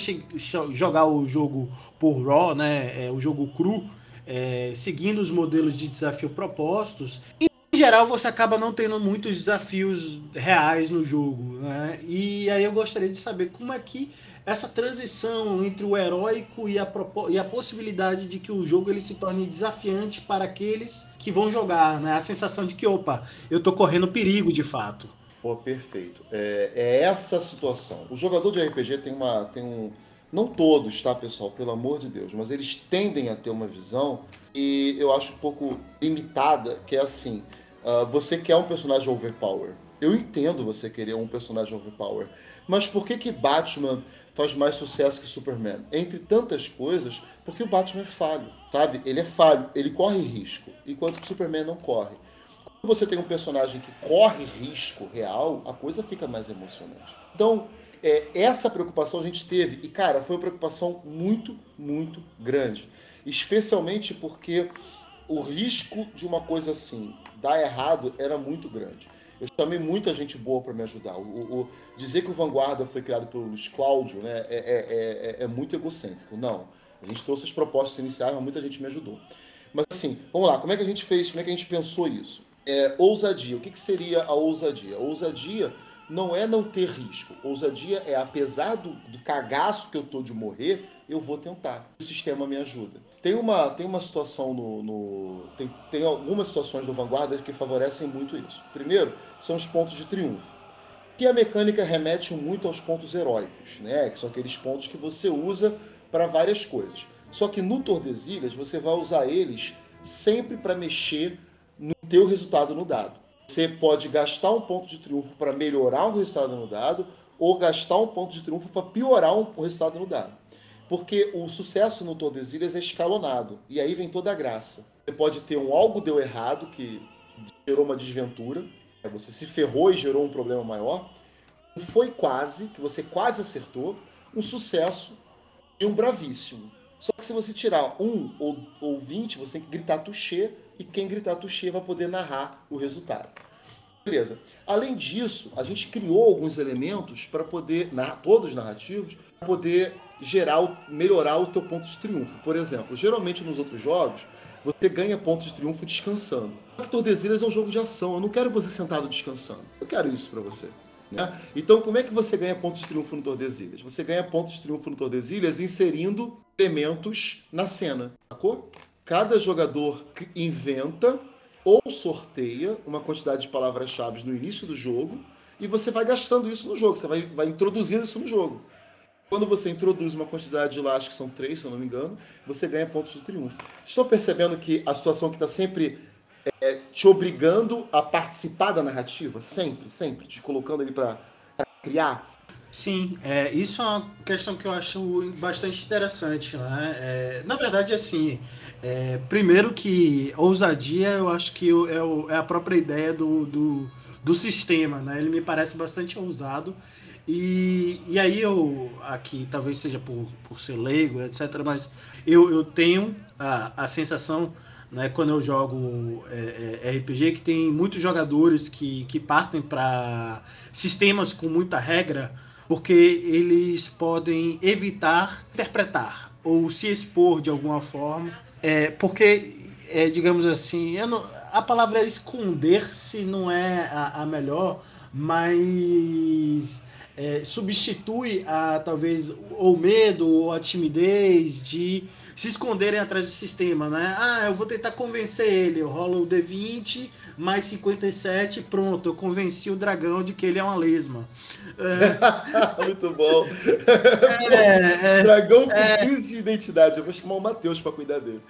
jogar o jogo por raw, né, é, o jogo cru, é, seguindo os modelos de desafio propostos, em geral você acaba não tendo muitos desafios reais no jogo, né? E aí eu gostaria de saber como é que essa transição entre o heróico e a, e a possibilidade de que o jogo ele se torne desafiante para aqueles que vão jogar, né? A sensação de que, opa, eu tô correndo perigo de fato. Pô, perfeito. É, é, essa situação. O jogador de RPG tem uma. Tem um. Não todos, tá, pessoal? Pelo amor de Deus, mas eles tendem a ter uma visão e eu acho um pouco limitada, que é assim. Uh, você quer um personagem overpower. Eu entendo você querer um personagem overpower. Mas por que, que Batman faz mais sucesso que Superman? Entre tantas coisas, porque o Batman é falho, sabe? Ele é falho, ele corre risco, enquanto que o Superman não corre você tem um personagem que corre risco real, a coisa fica mais emocionante. Então, é, essa preocupação a gente teve, e cara, foi uma preocupação muito, muito grande. Especialmente porque o risco de uma coisa assim dar errado era muito grande. Eu chamei muita gente boa para me ajudar. O, o, dizer que o Vanguarda foi criado pelo Luiz Cláudio né, é, é, é, é muito egocêntrico. Não. A gente trouxe as propostas iniciais, mas muita gente me ajudou. Mas assim, vamos lá, como é que a gente fez, como é que a gente pensou isso? É, ousadia. O que, que seria a ousadia? A ousadia não é não ter risco. Ousadia é, apesar do, do cagaço que eu tô de morrer, eu vou tentar. O sistema me ajuda. Tem uma, tem uma situação no. no tem, tem algumas situações do Vanguarda que favorecem muito isso. Primeiro, são os pontos de triunfo. Que a mecânica remete muito aos pontos heróicos, né? Que são aqueles pontos que você usa para várias coisas. Só que no Tordesilhas você vai usar eles sempre para mexer no teu resultado no dado. Você pode gastar um ponto de triunfo para melhorar um resultado no dado ou gastar um ponto de triunfo para piorar um resultado no dado. Porque o sucesso no Tordesilhas é escalonado. E aí vem toda a graça. Você pode ter um algo deu errado, que gerou uma desventura. Você se ferrou e gerou um problema maior. Foi quase, que você quase acertou. Um sucesso e um bravíssimo. Só que se você tirar um ou, ou 20, você tem que gritar touché e quem gritar touché vai poder narrar o resultado. Beleza. Além disso, a gente criou alguns elementos para poder, todos narrativos, para poder gerar, melhorar o teu ponto de triunfo. Por exemplo, geralmente nos outros jogos, você ganha pontos de triunfo descansando. O Tordesilhas é um jogo de ação. Eu não quero você sentado descansando. Eu quero isso para você. Né? Então, como é que você ganha pontos de triunfo no Tordesilhas? Você ganha pontos de triunfo no Tordesilhas inserindo elementos na cena, sacou? Cada jogador inventa ou sorteia uma quantidade de palavras-chave no início do jogo e você vai gastando isso no jogo, você vai, vai introduzindo isso no jogo. Quando você introduz uma quantidade de lá, acho que são três, se eu não me engano, você ganha pontos de triunfo. Estão percebendo que a situação que está sempre é, te obrigando a participar da narrativa? Sempre, sempre, te colocando ali para criar? Sim, é, isso é uma questão que eu acho bastante interessante. Né? É, na verdade, assim, é, primeiro que ousadia eu acho que é, é a própria ideia do, do, do, sistema. Né? Ele me parece bastante ousado. E, e aí eu, aqui, talvez seja por, por ser leigo, etc., mas eu, eu tenho a, a sensação né, quando eu jogo é, é, RPG, que tem muitos jogadores que, que partem para sistemas com muita regra, porque eles podem evitar interpretar ou se expor de alguma forma. É, porque, é, digamos assim, não, a palavra esconder-se não é a, a melhor, mas é, substitui a talvez o medo ou a timidez de se esconderem atrás do sistema, né? Ah, eu vou tentar convencer ele, eu rolo o D20 mais 57, pronto, eu convenci o dragão de que ele é uma lesma. É... Muito bom. É, é, dragão com é... crise de identidade. Eu vou chamar o Matheus para cuidar dele.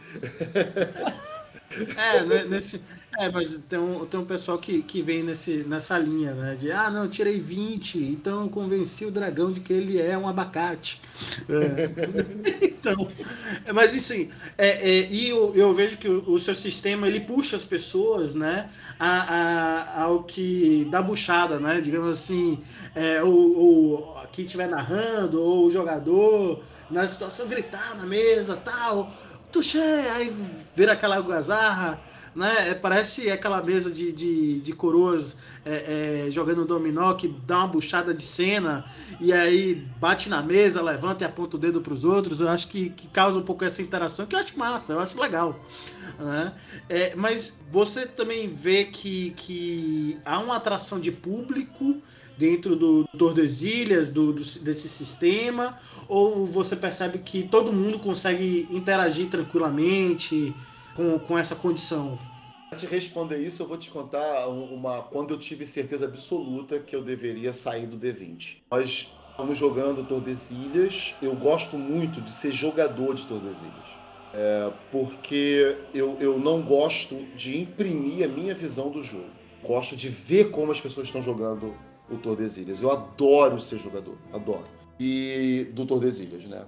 É, né, nesse, é, mas tem um, tem um pessoal que, que vem nesse, nessa linha, né? De, ah, não, tirei 20, então convenci o dragão de que ele é um abacate. É. então, é, mas assim, é, é, e eu, eu vejo que o, o, seu sistema, ele puxa as pessoas, né? A, a, ao que dá buchada, né? Digamos assim, é, o, o, quem estiver narrando, ou o jogador, na situação, gritar na mesa, tal Tuxé, aí vira aquela algazarra, né? É, parece aquela mesa de, de, de coroas é, é, jogando dominó que dá uma buchada de cena e aí bate na mesa, levanta e aponta o dedo para os outros. Eu acho que, que causa um pouco essa interação, que eu acho massa, eu acho legal. Né? É, mas você também vê que, que há uma atração de público dentro do Tordesilhas, do, do, desse sistema, ou você percebe que todo mundo consegue interagir tranquilamente com, com essa condição? Antes de responder isso, eu vou te contar uma quando eu tive certeza absoluta que eu deveria sair do D20. Nós estamos jogando Tordesilhas, eu gosto muito de ser jogador de Tordesilhas. É, porque eu, eu não gosto de imprimir a minha visão do jogo. Gosto de ver como as pessoas estão jogando o Tordesilhas. Eu adoro ser jogador, adoro. E do Tordesilhas, né?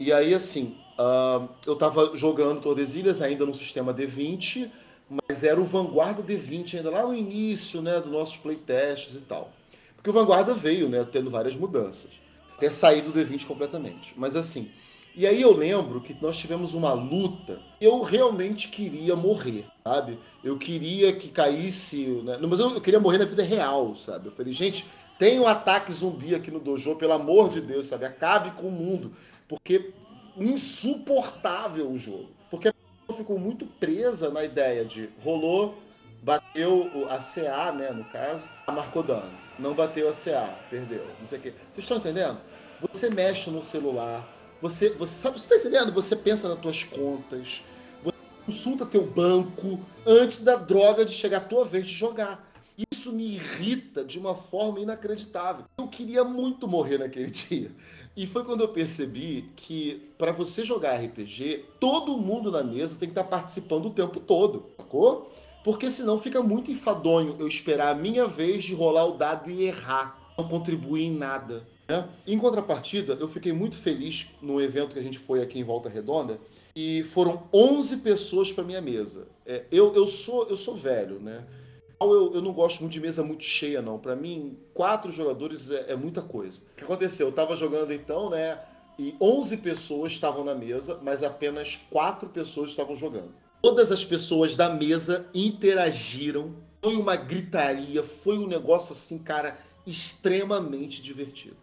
E aí, assim, uh, eu tava jogando Tordesilhas ainda no sistema D20, mas era o Vanguarda D20 ainda lá no início, né, dos nossos playtests e tal. Porque o Vanguarda veio, né, tendo várias mudanças. Até sair do D20 completamente. Mas assim, e aí eu lembro que nós tivemos uma luta. Eu realmente queria morrer, sabe? Eu queria que caísse. Né? Mas eu queria morrer na vida real, sabe? Eu falei, gente, tem um ataque zumbi aqui no dojo, pelo amor de Deus, sabe? Acabe com o mundo. Porque insuportável o jogo. Porque a pessoa ficou muito presa na ideia de rolou, bateu a CA, né, no caso, marcou dano. Não bateu a CA, perdeu. Não sei o quê. Vocês estão entendendo? Você mexe no celular você, você sabe, você tá entendendo? Você pensa nas tuas contas, você consulta teu banco antes da droga de chegar a tua vez de jogar. Isso me irrita de uma forma inacreditável. Eu queria muito morrer naquele dia. E foi quando eu percebi que para você jogar RPG, todo mundo na mesa tem que estar tá participando o tempo todo, sacou? Porque senão fica muito enfadonho eu esperar a minha vez de rolar o dado e errar. Não contribuir em nada. Né? Em contrapartida, eu fiquei muito feliz no evento que a gente foi aqui em Volta Redonda e foram 11 pessoas para minha mesa. É, eu, eu, sou, eu sou velho, né? Eu, eu não gosto muito de mesa muito cheia, não. Para mim, quatro jogadores é, é, muita coisa. O que aconteceu? Eu tava jogando então, né? E 11 pessoas estavam na mesa, mas apenas quatro pessoas estavam jogando. Todas as pessoas da mesa interagiram. Foi uma gritaria, foi um negócio assim, cara, extremamente divertido.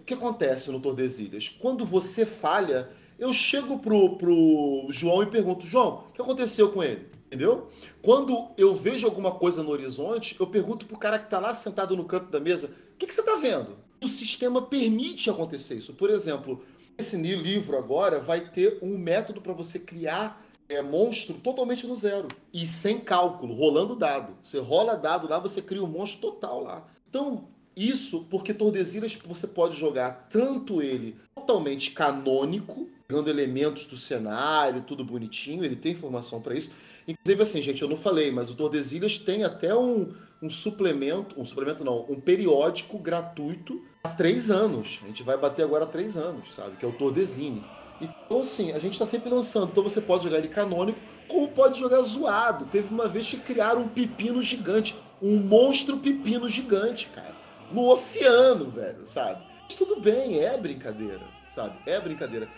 O que acontece no Tordesilhas? Quando você falha, eu chego pro, pro João e pergunto, João, o que aconteceu com ele? Entendeu? Quando eu vejo alguma coisa no horizonte, eu pergunto pro cara que está lá sentado no canto da mesa, o que, que você está vendo? O sistema permite acontecer isso. Por exemplo, esse livro agora vai ter um método para você criar é, monstro totalmente no zero. E sem cálculo, rolando dado. Você rola dado lá, você cria um monstro total lá. Então, Isso porque Tordesilhas você pode jogar tanto ele totalmente canônico, pegando elementos do cenário, tudo bonitinho, ele tem informação para isso. Inclusive, assim, gente, eu não falei, mas o Tordesilhas tem até um, um suplemento, um suplemento não, um periódico gratuito há três anos. A gente vai bater agora há três anos, sabe? Que é o Tordesine. Então, assim, a gente está sempre lançando. Então você pode jogar ele canônico, como pode jogar zoado. Teve uma vez que criaram um pepino gigante, um monstro pepino gigante, cara. No oceano, velho, sabe? Mas tudo bem, é brincadeira, sabe? É brincadeira.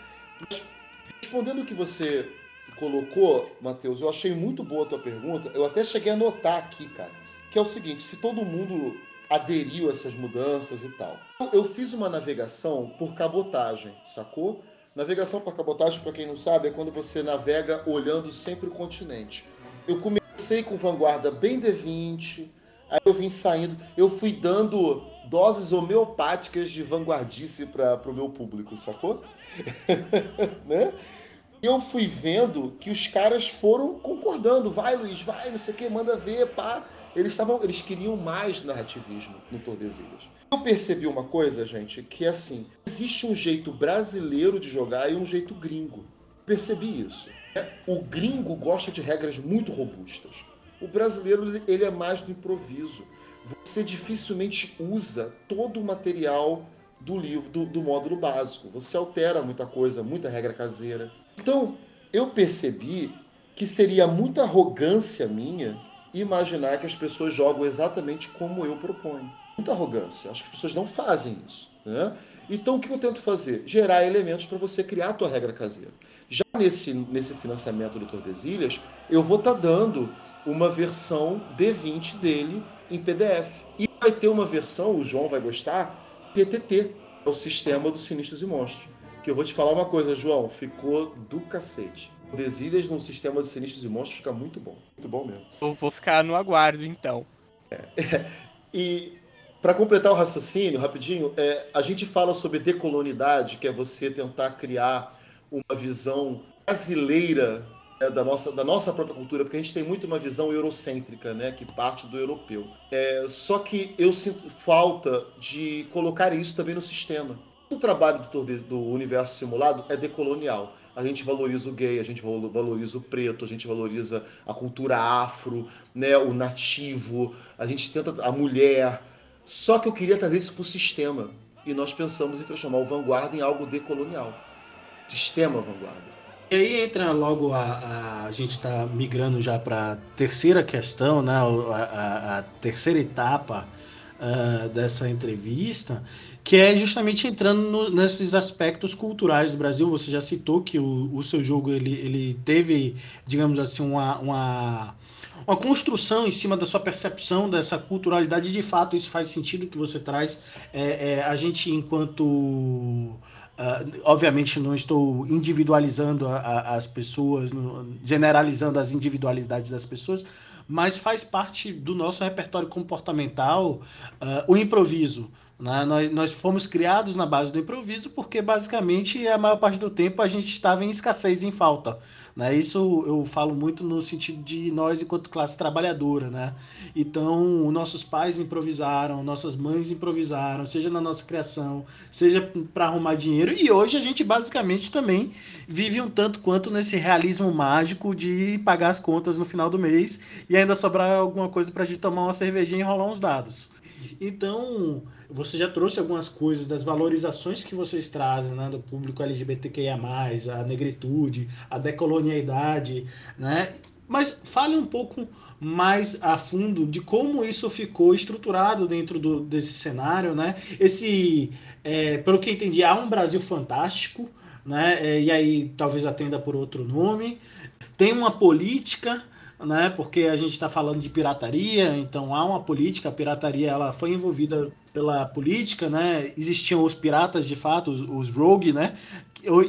Mas, respondendo o que você colocou, Matheus, eu achei muito boa a tua pergunta. Eu até cheguei a notar aqui, cara, que é o seguinte: se todo mundo aderiu a essas mudanças e tal. Eu fiz uma navegação por cabotagem, sacou? Navegação por cabotagem, para quem não sabe, é quando você navega olhando sempre o continente. Eu comecei com vanguarda bem D20, aí eu vim saindo, eu fui dando doses homeopáticas de vanguardice para o meu público, sacou? né? eu fui vendo que os caras foram concordando. Vai, Luiz, vai, não sei o que, manda ver, pá. Eles, estavam, eles queriam mais narrativismo no Tordesilhas. Eu percebi uma coisa, gente, que é assim: existe um jeito brasileiro de jogar e um jeito gringo. Percebi isso. O gringo gosta de regras muito robustas. O brasileiro ele é mais do improviso. Você dificilmente usa todo o material do livro, do, do módulo básico. Você altera muita coisa, muita regra caseira. Então, eu percebi que seria muita arrogância minha imaginar que as pessoas jogam exatamente como eu proponho. Muita arrogância. Acho que as pessoas não fazem isso. Né? Então, o que eu tento fazer? Gerar elementos para você criar a tua regra caseira. Já nesse, nesse financiamento do Tordesilhas, eu vou estar tá dando uma versão D20 dele em PDF. E vai ter uma versão, o João vai gostar, TTT, é o sistema dos sinistros e monstros. Que eu vou te falar uma coisa, João, ficou do cacete. Desilhas num sistema de sinistros e monstros fica muito bom. Muito bom mesmo. Eu vou ficar no aguardo, então. É. E para completar o raciocínio, rapidinho, é, a gente fala sobre decolonidade, que é você tentar criar uma visão brasileira é, da, nossa, da nossa própria cultura, porque a gente tem muito uma visão eurocêntrica, né, que parte do europeu. É, só que eu sinto falta de colocar isso também no sistema. O trabalho do, do universo simulado é decolonial. A gente valoriza o gay, a gente valoriza o preto, a gente valoriza a cultura afro, né, o nativo, a gente tenta a mulher. Só que eu queria trazer isso para o sistema. E nós pensamos em transformar o Vanguarda em algo decolonial. Sistema Vanguarda. E aí entra logo a, a, a gente está migrando já para a terceira questão, né, a, a, terceira etapa uh, dessa entrevista, que é justamente entrando no, nesses aspectos culturais do Brasil. Você já citou que o, o seu jogo ele, ele teve, digamos assim, uma, uma, uma construção em cima da sua percepção dessa culturalidade. De fato, isso faz sentido que você traz. É, é, a gente, enquanto. Uh, obviamente, não estou individualizando a, a, as pessoas, no, generalizando as individualidades das pessoas, mas faz parte do nosso repertório comportamental uh, o improviso. Né? Nós, nós fomos criados na base do improviso porque, basicamente, a maior parte do tempo a gente estava em escassez, em falta. Né? Isso eu falo muito no sentido de nós, enquanto classe trabalhadora. Né? Então, nossos pais improvisaram, nossas mães improvisaram, seja na nossa criação, seja para arrumar dinheiro. E hoje a gente, basicamente, também vive um tanto quanto nesse realismo mágico de pagar as contas no final do mês e ainda sobrar alguma coisa para a gente tomar uma cervejinha e rolar uns dados. Então, você já trouxe algumas coisas das valorizações que vocês trazem, né, do público LGBTQIA+, a negritude, a decolonialidade, né? Mas fale um pouco mais a fundo de como isso ficou estruturado dentro do, desse cenário, né? Esse, é, pelo que entendi, há um Brasil fantástico, né? É, e aí talvez atenda por outro nome. Tem uma política né? Porque a gente está falando de pirataria, então há uma política, a pirataria ela foi envolvida pela política, né? Existiam os piratas de fato, os, os rogue, né?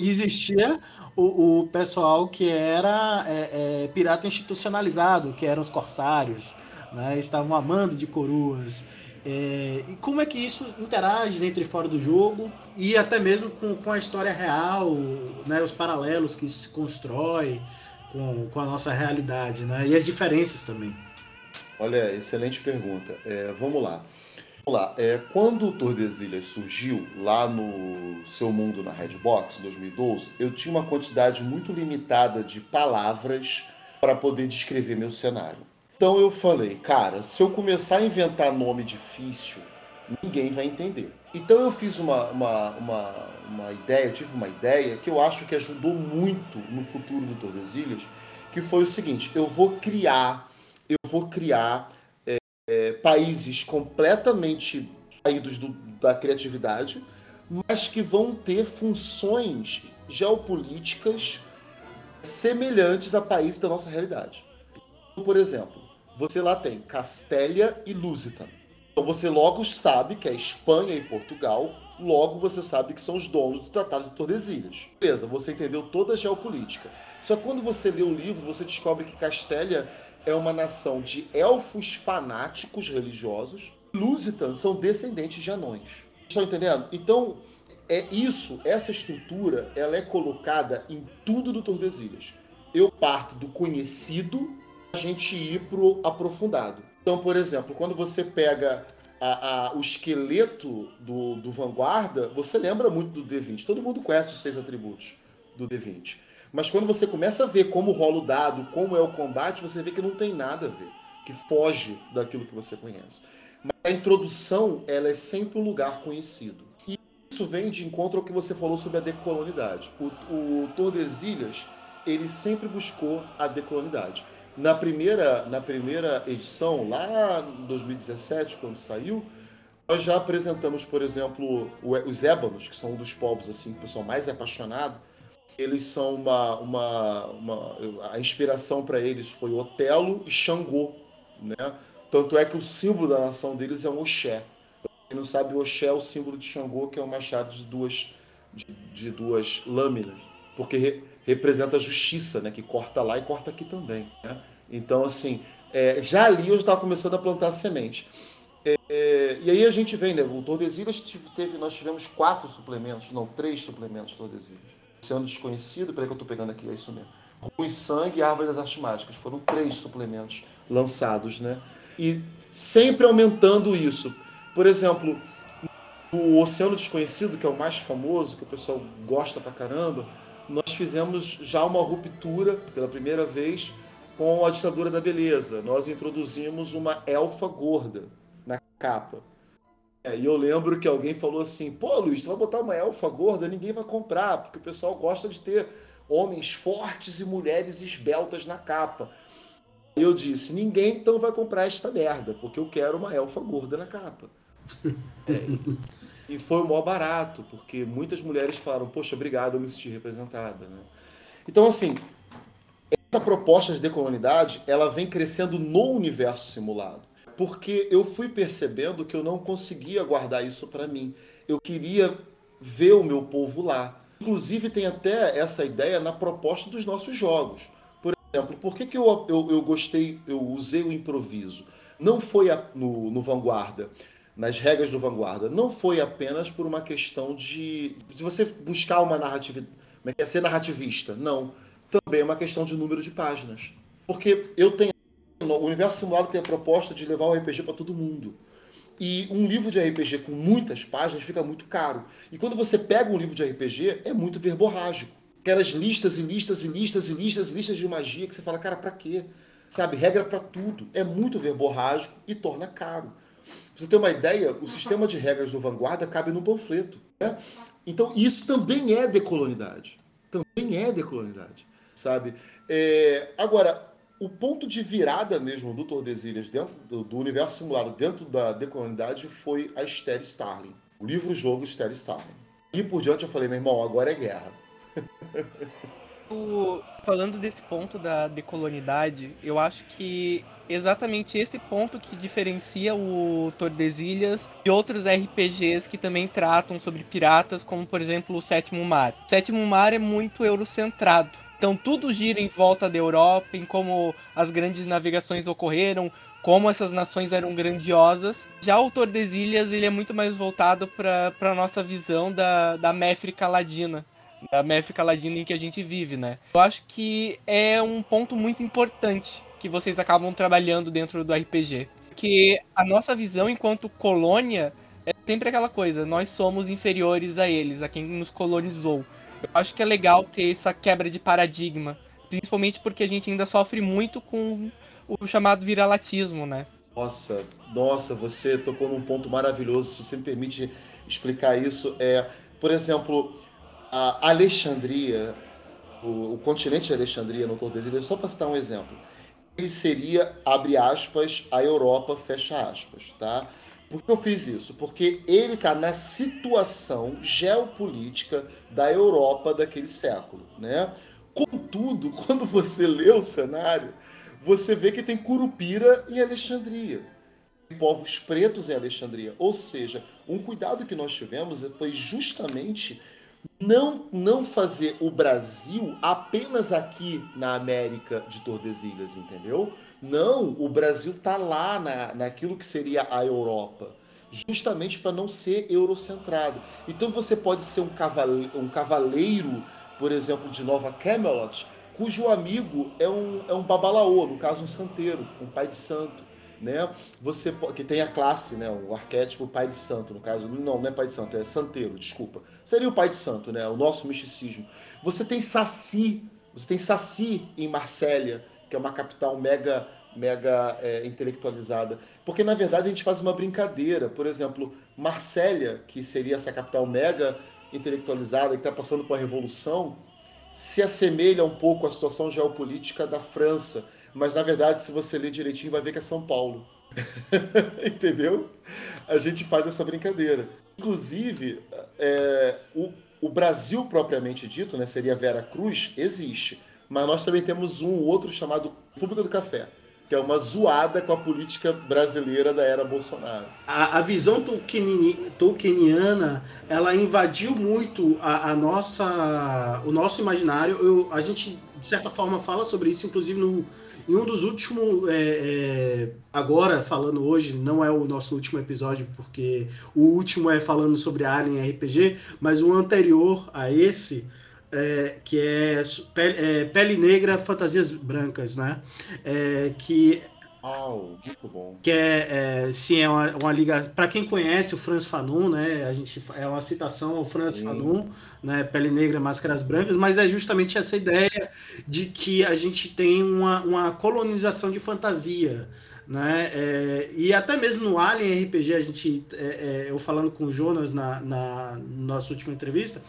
Existia o, o pessoal que era é, é, pirata institucionalizado, que eram os corsários, né? Estavam amando de coroas. É, e como é que isso interage dentro e fora do jogo e até mesmo com, com a história real, né, os paralelos que isso se constrói, com, com a nossa realidade, né? E as diferenças também. Olha, excelente pergunta. É, vamos lá. Vamos lá. É, quando o Tordesilhas surgiu lá no seu mundo na Redbox, em 2012, eu tinha uma quantidade muito limitada de palavras para poder descrever meu cenário. Então eu falei, cara, se eu começar a inventar nome difícil, ninguém vai entender. Então eu fiz uma, uma, uma, uma ideia, tive uma ideia que eu acho que ajudou muito no futuro do Tordesilhas, que foi o seguinte: eu vou criar, eu vou criar é, países completamente saídos do, da criatividade, mas que vão ter funções geopolíticas semelhantes a países da nossa realidade. Por exemplo, você lá tem Castélia e Lusitano. Então você logo sabe que é Espanha e Portugal, logo você sabe que são os donos do Tratado de Tordesilhas. Beleza, você entendeu toda a geopolítica. Só quando você lê o livro, você descobre que Castélia é uma nação de elfos fanáticos religiosos. Lusitans são descendentes de anões. Estão entendendo? Então, é isso, essa estrutura, ela é colocada em tudo do Tordesilhas. Eu parto do conhecido, a gente ir pro aprofundado. Então, por exemplo, quando você pega a, a, o esqueleto do, do Vanguarda, você lembra muito do D20. Todo mundo conhece os seis atributos do D20. Mas quando você começa a ver como rola o dado, como é o combate, você vê que não tem nada a ver, que foge daquilo que você conhece. Mas a introdução, ela é sempre um lugar conhecido. E isso vem de encontro ao que você falou sobre a decolonidade. O, o Tordesilhas, ele sempre buscou a decolonidade. Na primeira, na primeira edição, lá em 2017, quando saiu, nós já apresentamos, por exemplo, os ébanos, que são um dos povos assim, que o pessoal mais é apaixonado eles são uma, uma, uma a inspiração para eles foi Otelo e Xangô, né? Tanto é que o símbolo da nação deles é um Oxé. Quem não sabe, o Oxé é o símbolo de Xangô, que é um machado de duas, de, de duas lâminas, porque representa a justiça, né? Que corta lá e corta aqui também, né? Então, assim, é, já ali eu estava começando a plantar semente. É, é, e aí a gente vem, né? O Tordesilhas teve, nós tivemos quatro suplementos, não, três suplementos Tordesilhas. Oceano Desconhecido, peraí que eu estou pegando aqui, é isso mesmo. Rui Sangue e Árvore das Artes Mágicas. Foram três suplementos lançados, né? E sempre aumentando isso. Por exemplo, o Oceano Desconhecido, que é o mais famoso, que o pessoal gosta pra caramba, nós fizemos já uma ruptura pela primeira vez com a ditadura da beleza. Nós introduzimos uma elfa gorda na capa. É, e eu lembro que alguém falou assim: pô, Luiz, tu vai botar uma elfa gorda, ninguém vai comprar, porque o pessoal gosta de ter homens fortes e mulheres esbeltas na capa. Eu disse: ninguém então vai comprar esta merda, porque eu quero uma elfa gorda na capa. É, e foi o maior barato, porque muitas mulheres falaram: poxa, obrigado, eu me senti representada. Né? Então, assim, essa proposta de decolonidade ela vem crescendo no universo simulado porque eu fui percebendo que eu não conseguia guardar isso para mim. Eu queria ver o meu povo lá. Inclusive, tem até essa ideia na proposta dos nossos jogos. Por exemplo, por que, que eu, eu, eu gostei, eu usei o improviso? Não foi a, no, no Vanguarda, nas regras do Vanguarda, não foi apenas por uma questão de, de você buscar uma narrativa, é ser narrativista. Não. Também é uma questão de número de páginas. Porque eu tenho o universo simulado tem a proposta de levar o RPG para todo mundo. E um livro de RPG com muitas páginas fica muito caro. E quando você pega um livro de RPG, é muito verborrágico. Aquelas listas e listas e listas e listas e listas de magia que você fala, cara, para quê? Sabe, regra para tudo. É muito verborrágico e torna caro. Pra você ter uma ideia, o sistema de regras do Vanguarda cabe num panfleto. Né? Então, isso também é decolonidade. Também é decolonidade, sabe? É... Agora, o ponto de virada mesmo do Tordesilhas dentro do, do, universo simulado dentro da decolonidade foi a Esther Starling. O livro-jogo Esther Starling. E por diante eu falei, meu irmão, agora é guerra. o, falando desse ponto da decolonidade, eu acho que exatamente esse ponto que diferencia o Tordesilhas de outros RPGs que também tratam sobre piratas, como por exemplo o Sétimo Mar. O Sétimo Mar é muito eurocentrado então tudo gira em volta da Europa, em como as grandes navegações ocorreram, como essas nações eram grandiosas. Já o Tordesilhas ele é muito mais voltado para a nossa visão da, da Méfrica Ladina, da Méfrica Ladina em que a gente vive, né? Eu acho que é um ponto muito importante que vocês acabam trabalhando dentro do RPG. Porque a nossa visão enquanto colônia é sempre aquela coisa, nós somos inferiores a eles, a quem nos colonizou. Eu acho que é legal ter essa quebra de paradigma, principalmente porque a gente ainda sofre muito com o chamado viralatismo, né? Nossa, nossa, você tocou num ponto maravilhoso, se você me permite explicar isso. É, por exemplo, a Alexandria, o, o continente de Alexandria no Tordesilhas, só para citar um exemplo, ele seria, abre aspas, a Europa, fecha aspas, tá? Por que eu fiz isso? Porque ele está na situação geopolítica da Europa daquele século, né? Contudo, quando você lê o cenário, você vê que tem Curupira em Alexandria, povos pretos em Alexandria. Ou seja, um cuidado que nós tivemos foi justamente não, não fazer o Brasil apenas aqui na América de Tordesilhas, entendeu? Não, o Brasil tá lá na, naquilo que seria a Europa, justamente para não ser eurocentrado. Então você pode ser um cavaleiro, um cavaleiro, por exemplo, de Nova Camelot, cujo amigo é um, é um babalaô, no caso um santeiro, um pai de santo né? Você que tem a classe, né? O arquétipo pai de santo, no caso, não, não é pai de santo, é santeiro, desculpa. Seria o pai de santo, né? O nosso misticismo. Você tem Saci, você tem Saci em Marsella, que é uma capital mega mega é, intelectualizada. Porque na verdade a gente faz uma brincadeira. Por exemplo, Marsella, que seria essa capital mega intelectualizada que está passando por uma revolução, se assemelha um pouco à situação geopolítica da França mas na verdade, se você ler direitinho, vai ver que é São Paulo. Entendeu? A gente faz essa brincadeira. Inclusive, é, o, o Brasil propriamente dito, né, seria Vera Cruz, existe. Mas nós também temos um outro chamado República do Café, que é uma zoada com a política brasileira da era Bolsonaro. A, a visão tolkieniana, ela invadiu muito a, a, nossa, o nosso imaginário. Eu, a gente, de certa forma, fala sobre isso, inclusive no, em um dos últimos, é, é, agora falando hoje, não é o nosso último episódio, porque o último é falando sobre Alien RPG, mas o anterior a esse, é, que é pele, é, pele, Negra, Fantasias Brancas, né? É, que Uau, muito bom. Que é, é sim, é uma, uma liga. Para quem conhece o Franz Fanon, né? A gente é uma citação ao Franz sim. Fanon, né? Pele Negra, Máscaras Brancas, mas é justamente essa ideia de que a gente tem uma, uma colonização de fantasia. Né? É, e até mesmo no Alien RPG, a gente, é, é, eu falando com o Jonas na, na nossa última entrevista,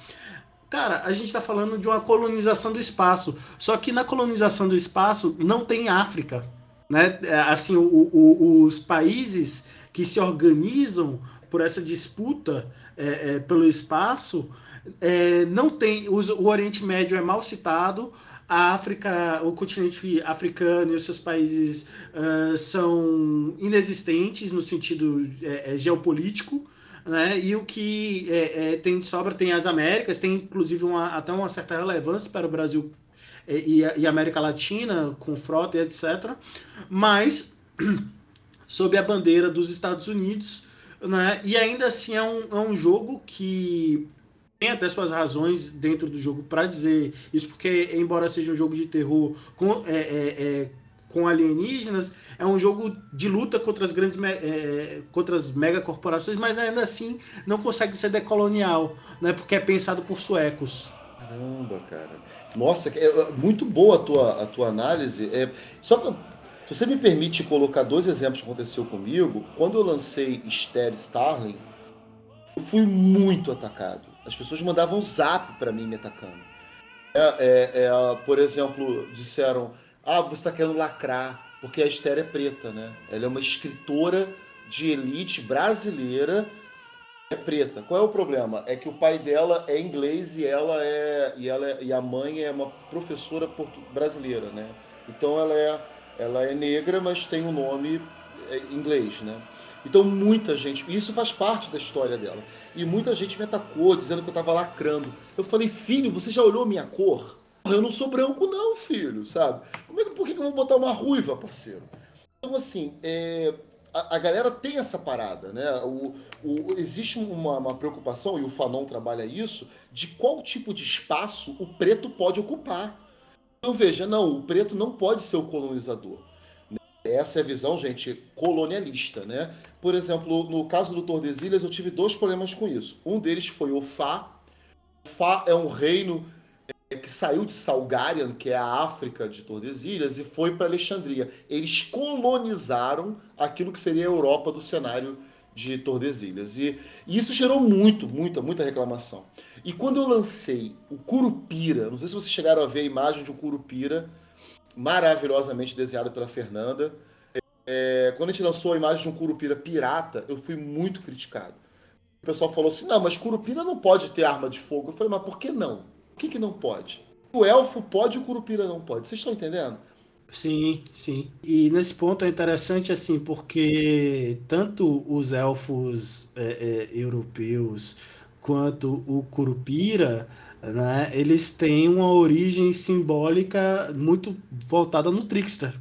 Cara, a gente está falando de uma colonização do espaço. Só que na colonização do espaço não tem África. Né? É, assim, o, o, os países que se organizam por essa disputa é, é, pelo espaço é, não tem. o Oriente Médio é mal citado, a África, o continente africano e os seus países uh, são inexistentes no sentido é, é, geopolítico. Né? E o que tem de sobra tem as Américas, tem inclusive uma, até uma certa relevância para o Brasil e, e América Latina, com frota e etc. Mas sob a bandeira dos Estados Unidos, né? E ainda assim é um, é um jogo que tem até suas razões dentro do jogo para dizer isso, porque embora seja um jogo de terror com, é, é, é, com alienígenas, é um jogo de luta contra as grandes é, contra as megacorporações, mas ainda assim não consegue ser decolonial, né? Porque é pensado por suecos. Caramba, cara. Nossa, é, é muito boa a tua, a tua análise. É, só pra, se você me permite colocar dois exemplos que aconteceu comigo, quando eu lancei Ster Starling, eu fui muito atacado. As pessoas mandavam zap para mim me atacando. É, é, é, por exemplo, disseram: Ah, você está querendo lacrar, porque a Esther é preta, né? Ela é uma escritora de elite brasileira é preta. Qual é o problema? É que o pai dela é inglês e ela é e ela é, e a mãe é uma professora brasileira, né? Então ela é ela é negra, mas tem um nome é, inglês, né? Então muita gente, e isso faz parte da história dela. E muita gente me atacou dizendo que eu estava lacrando. Eu falei: "Filho, você já olhou minha cor? Eu não sou branco não, filho, sabe? Como é que por que eu vou botar uma ruiva, parceiro?" Então assim, é, a, a, galera tem essa parada, né? O, o, existe uma, uma, preocupação, e o Fanon trabalha isso, de qual tipo de espaço o preto pode ocupar. Então veja, não, o preto não pode ser o colonizador. Né? essa é a visão, gente, colonialista, né? Por exemplo, no caso do Tordesilhas, eu tive dois problemas com isso. Um deles foi o Fá. O Fá é um reino que saiu de Salgarian, que é a África de Tordesilhas, e foi para Alexandria. Eles colonizaram aquilo que seria a Europa do cenário de Tordesilhas. E, e, isso gerou muito, muita, muita reclamação. E quando eu lancei o Curupira, não sei se vocês chegaram a ver a imagem de um Curupira, maravilhosamente desenhado pela Fernanda. É, quando a gente lançou a imagem de um Curupira pirata, eu fui muito criticado. O pessoal falou assim: não, mas Curupira não pode ter arma de fogo. Eu falei, mas por que não? Por que, que não pode? O elfo pode e o Curupira não pode. Vocês estão entendendo? Sim, sim. E nesse ponto é interessante assim, porque tanto os elfos é, é, europeus quanto o Curupira, né, eles têm uma origem simbólica muito voltada no trickster.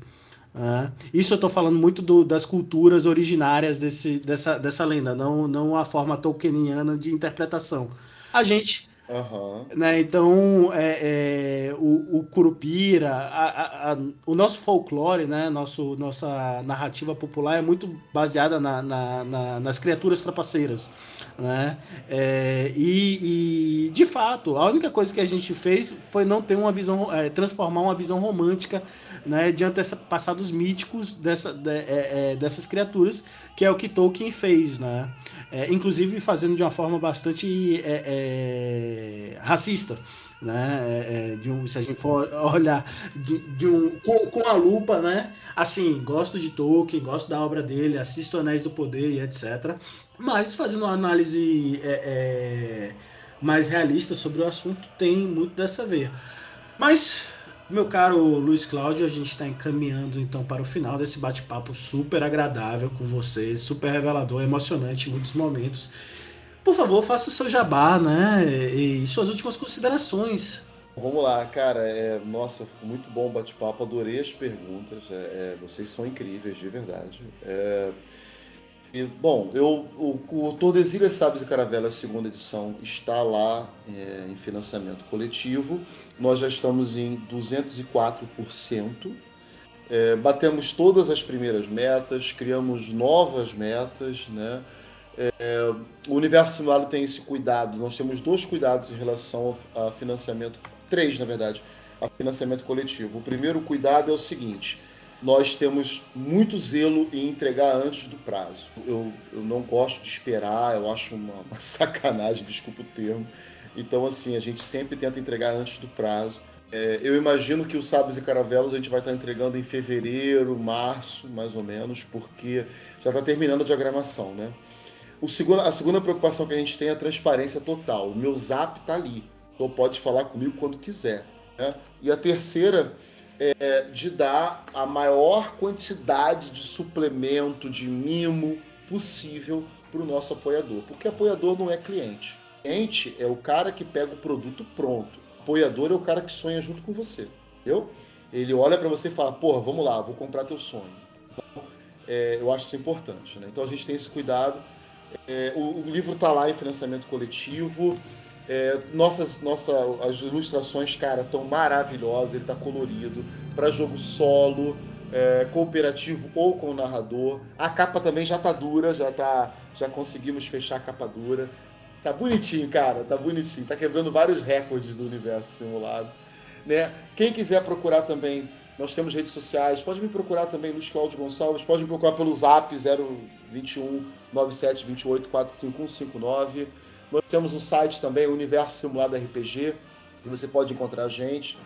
Né? Isso eu estou falando muito do, das culturas originárias desse, dessa, dessa lenda, não, não a forma tolkieniana de interpretação. A gente Uhum. Né? Então, é, é, o, o Curupira, a, a, a, o nosso folclore, né? Nosso, nossa narrativa popular é muito baseada na, na, na, nas criaturas trapaceiras. Né? É, e, e, de fato, a única coisa que a gente fez foi não ter uma visão, é, transformar uma visão romântica né, de antepassados míticos dessa, de, é, é, dessas criaturas, que é o que Tolkien fez. Né? inclusive fazendo de uma forma bastante é, é, racista. Né? É, é, de um, se a gente for olhar de, de um, com, com, a lupa, né? assim, gosto de Tolkien, gosto da obra dele, assisto Anéis do Poder e etc. Mas fazendo uma análise é, mais realista sobre o assunto, tem muito dessa veia. Mas meu caro Luiz Cláudio, a gente está encaminhando então para o final desse bate-papo super agradável com vocês, super revelador, emocionante em muitos momentos. Por favor, faça o seu jabá, né? E suas últimas considerações. Vamos lá, cara. É, nossa, muito bom bate-papo. Adorei as perguntas. É, é, vocês são incríveis, de verdade. É, e, bom, eu, o, o Tordesilhas, Sabes e Caravelas, segunda edição, está lá é, em financiamento coletivo. Nós já estamos em 204%. É, batemos todas as primeiras metas, criamos novas metas, né? É, o universo simulado tem esse cuidado. Nós temos dois cuidados em relação a financiamento, três na verdade, a financiamento coletivo. O primeiro cuidado é o seguinte: nós temos muito zelo em entregar antes do prazo. Eu, eu não gosto de esperar, eu acho uma, uma sacanagem, desculpa o termo. Então, assim, a gente sempre tenta entregar antes do prazo. É, eu imagino que o Sábios e Caravelos a gente vai estar entregando em fevereiro, março, mais ou menos, porque já está terminando a diagramação, né? O segundo, a segunda preocupação que a gente tem é a transparência total. O meu zap está ali, então pode falar comigo quando quiser. Né? E a terceira é, de dar a maior quantidade de suplemento, de mimo possível para o nosso apoiador. Porque apoiador não é cliente. Cliente é o cara que pega o produto pronto. Apoiador é o cara que sonha junto com você. Entendeu? Ele olha para você e fala: Porra, vamos lá, vou comprar teu sonho. Então, é, eu acho isso importante. Né? Então a gente tem esse cuidado. É, o, o livro está lá em financiamento coletivo. É, nossas, nossa, as ilustrações, cara, estão maravilhosas. Ele está colorido para jogo solo, é, cooperativo ou com o narrador. A capa também já tá dura, já tá, já conseguimos fechar a capa dura. Tá bonitinho, cara, tá bonitinho. Tá quebrando vários recordes do universo simulado. Né? Quem quiser procurar também, nós temos redes sociais. Pode me procurar também, Luiz Cláudio Gonçalves. Pode me procurar pelo zap 021 9728 45159. Nós temos um site também, Universo Simulado RPG, que você pode encontrar a gente.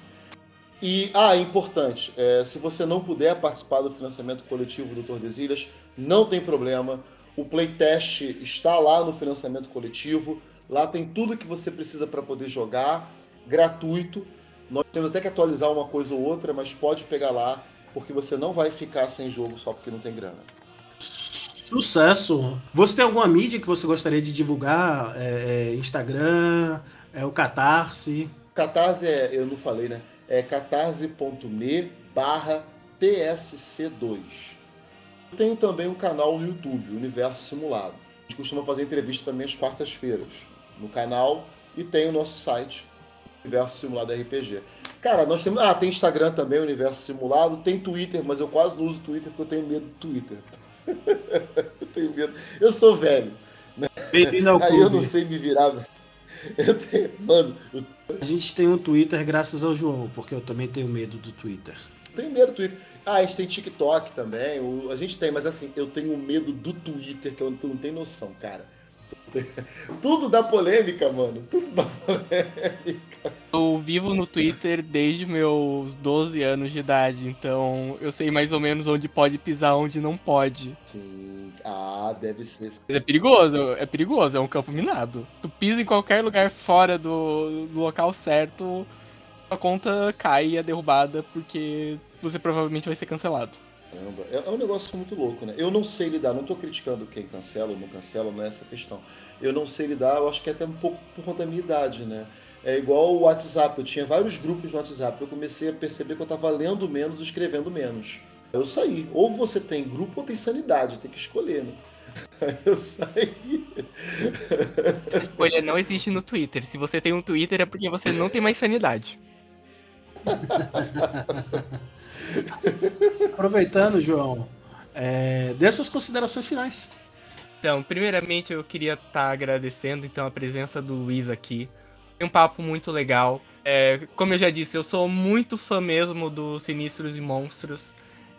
E, ah, é importante, é, se você não puder participar do financiamento coletivo do Tordesilhas, não tem problema. O playtest está lá no financiamento coletivo. Lá tem tudo que você precisa para poder jogar, gratuito. Nós temos até que atualizar uma coisa ou outra, mas pode pegar lá, porque você não vai ficar sem jogo só porque não tem grana. Sucesso! Você tem alguma mídia que você gostaria de divulgar? É, é Instagram? É o Catarse? Catarse é, eu não falei, né? É catarse.me barra TSC2. Eu tenho também um canal no YouTube, Universo Simulado. A gente costuma fazer entrevista também às quartas-feiras no canal e tem o nosso site, Universo Simulado RPG. Cara, nós temos. Ah, tem Instagram também, Universo Simulado. Tem Twitter, mas eu quase não uso Twitter porque eu tenho medo do Twitter. eu tenho medo. Eu sou velho. Né? Aí eu não sei me virar. Eu tenho. Mano. Eu... A gente tem um Twitter graças ao João, porque eu também tenho medo do Twitter. Tenho medo do Twitter. Ah, a gente tem TikTok também. A gente tem, mas assim, eu tenho medo do Twitter, que eu não tenho noção, cara. Tudo dá polêmica, mano. Tudo dá polêmica. Eu vivo no Twitter desde meus 12 anos de idade, então eu sei mais ou menos onde pode pisar, onde não pode. Sim. Ah, deve ser. Mas é perigoso, é perigoso, é um campo minado. Tu pisa em qualquer lugar fora do, do local certo, a conta cai e é derrubada porque você provavelmente vai ser cancelado. Caramba, é, é um negócio muito louco, né? Eu não sei lidar, não estou criticando quem cancela ou não cancela, não é essa questão. Eu não sei lidar, eu acho que é até um pouco por conta da minha idade, né? É igual o WhatsApp, eu tinha vários grupos no WhatsApp, eu comecei a perceber que eu estava lendo menos, escrevendo menos. Eu saí. Ou você tem grupo ou tem sanidade, tem que escolher, né? Eu saí. Essa escolha não existe no Twitter. Se você tem um Twitter é porque você não tem mais sanidade. Aproveitando, João, é, dê suas considerações finais. Então, primeiramente eu queria estar tá agradecendo então a presença do Luiz aqui. Foi um papo muito legal. É, como eu já disse, eu sou muito fã mesmo do Sinistros e Monstros.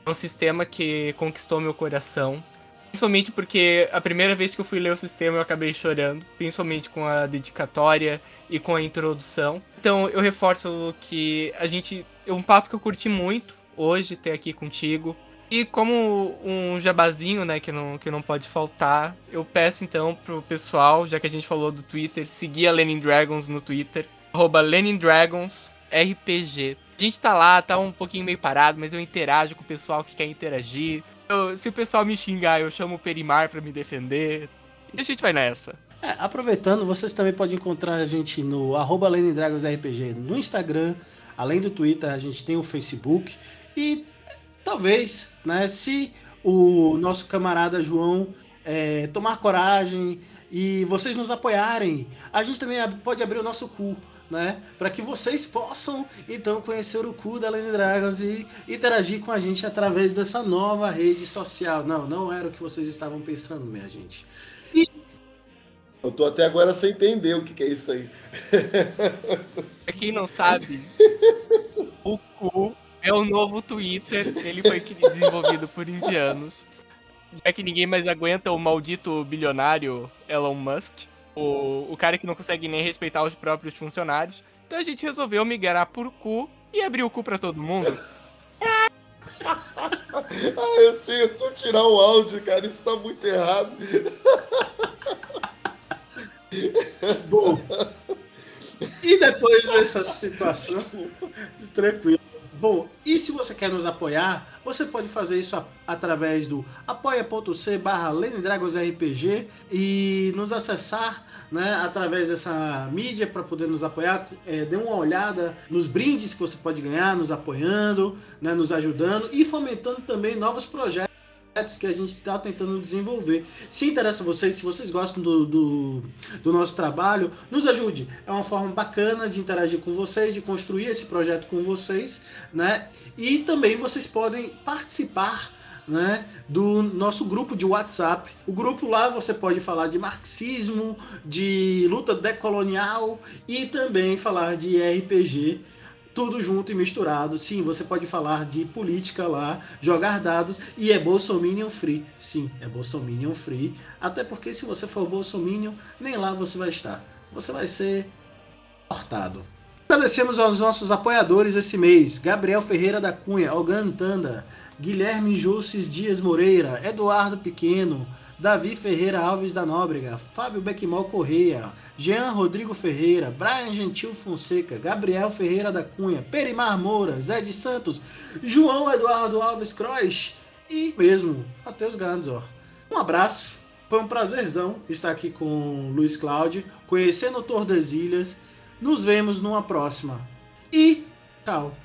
É um sistema que conquistou meu coração. Principalmente porque a primeira vez que eu fui ler o sistema eu acabei chorando, principalmente com a dedicatória e com a introdução. Então eu reforço que a gente. É um papo que eu curti muito hoje ter aqui contigo. E como um jabazinho, né, que não, que não pode faltar, eu peço então pro pessoal, já que a gente falou do Twitter, seguir a Lenin Dragons no Twitter, arroba Dragons RPG. A gente tá lá, tá um pouquinho meio parado, mas eu interajo com o pessoal que quer interagir. Eu, se o pessoal me xingar, eu chamo o Perimar para me defender. E a gente vai nessa. É, aproveitando, vocês também podem encontrar a gente no arroba RPG no Instagram. Além do Twitter, a gente tem o Facebook. E talvez, né, se o nosso camarada João é, tomar coragem e vocês nos apoiarem, a gente também pode abrir o nosso cu. Né, para que vocês possam então conhecer o cu da Lane Dragons e interagir com a gente através dessa nova rede social. Não, não era o que vocês estavam pensando, minha gente. E... Eu tô até agora sem entender o que, que é isso aí. Pra quem não sabe, o cu é o novo Twitter, ele foi desenvolvido por indianos. Já que ninguém mais aguenta o maldito bilionário Elon Musk, o, o cara que não consegue nem respeitar os próprios funcionários. Então a gente resolveu migrar por cu e abrir o cu pra todo mundo. ah, eu que tirar o áudio, cara, isso tá muito errado. Bom, e depois dessa situação, tranquilo. Bom, e se você quer nos apoiar, você pode fazer isso a, através do apoia.c barra RPG e nos acessar né, através dessa mídia para poder nos apoiar. É, dê uma olhada nos brindes que você pode ganhar, nos apoiando, né, nos ajudando e fomentando também novos projetos que a gente está tentando desenvolver. Se interessa a vocês, se vocês gostam do, do, do, nosso trabalho, nos ajude. É uma forma bacana de interagir com vocês, de construir esse projeto com vocês, né? E também vocês podem participar né, do nosso grupo de WhatsApp. O grupo lá você pode falar de marxismo, de luta decolonial e também falar de RPG tudo junto e misturado. Sim, você pode falar de política lá, jogar dados e é Bolsominion free. Sim, é Bolsominion free. Até porque se você for Bolsominion, nem lá você vai estar. Você vai ser cortado. Agradecemos aos nossos apoiadores esse mês: Gabriel Ferreira da Cunha, Algan Tanda, Guilherme Jusces Dias Moreira, Eduardo Pequeno, Davi Ferreira Alves da Nóbrega, Fábio Beckmal Correia, Jean Rodrigo Ferreira, Brian Gentil Fonseca, Gabriel Ferreira da Cunha, Perimar Moura, Zé de Santos, João Eduardo Alves Croix e mesmo Matheus Ganzor. Um abraço, foi um prazerzão estar aqui com Luiz Cláudio, conhecendo o Tordesilhas. Nos vemos numa próxima. E tchau.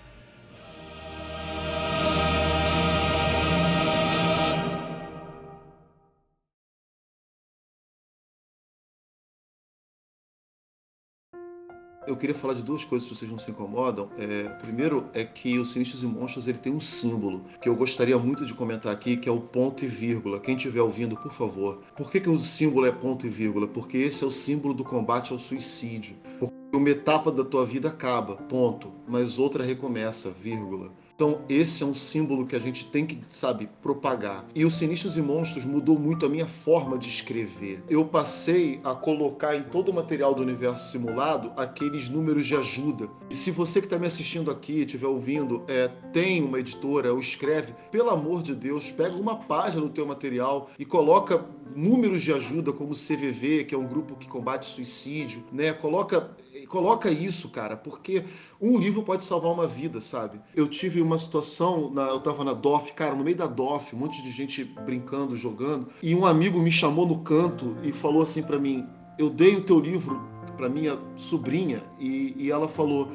Eu queria falar de duas coisas, se vocês não se incomodam. É, primeiro é que o Sinistros e Monstros ele tem um símbolo que eu gostaria muito de comentar aqui, que é o ponto e vírgula. Quem estiver ouvindo, por favor. Por que, que o símbolo é ponto e vírgula? Porque esse é o símbolo do combate ao suicídio. Porque uma etapa da tua vida acaba, ponto, mas outra recomeça, vírgula. Então, esse é um símbolo que a gente tem que, sabe, propagar. E o Sinistros e Monstros mudou muito a minha forma de escrever. Eu passei a colocar em todo o material do universo simulado aqueles números de ajuda. E se você que está me assistindo aqui, estiver ouvindo, é, tem uma editora ou escreve, pelo amor de Deus, pega uma página do teu material e coloca números de ajuda como o CVV, que é um grupo que combate suicídio, né? Coloca coloca isso, cara, porque um livro pode salvar uma vida, sabe? Eu tive uma situação, na, eu tava na DOF, cara, no meio da DOF, um monte de gente brincando, jogando, e um amigo me chamou no canto e falou assim para mim: Eu dei o teu livro para minha sobrinha, e, e ela falou: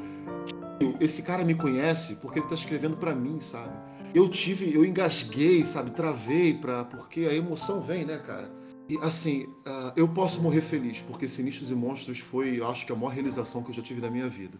Esse cara me conhece porque ele tá escrevendo para mim, sabe? Eu tive, eu engasguei, sabe? Travei, pra, porque a emoção vem, né, cara? E assim, uh, eu posso morrer feliz, porque Sinistros e Monstros foi, acho que, a maior realização que eu já tive na minha vida.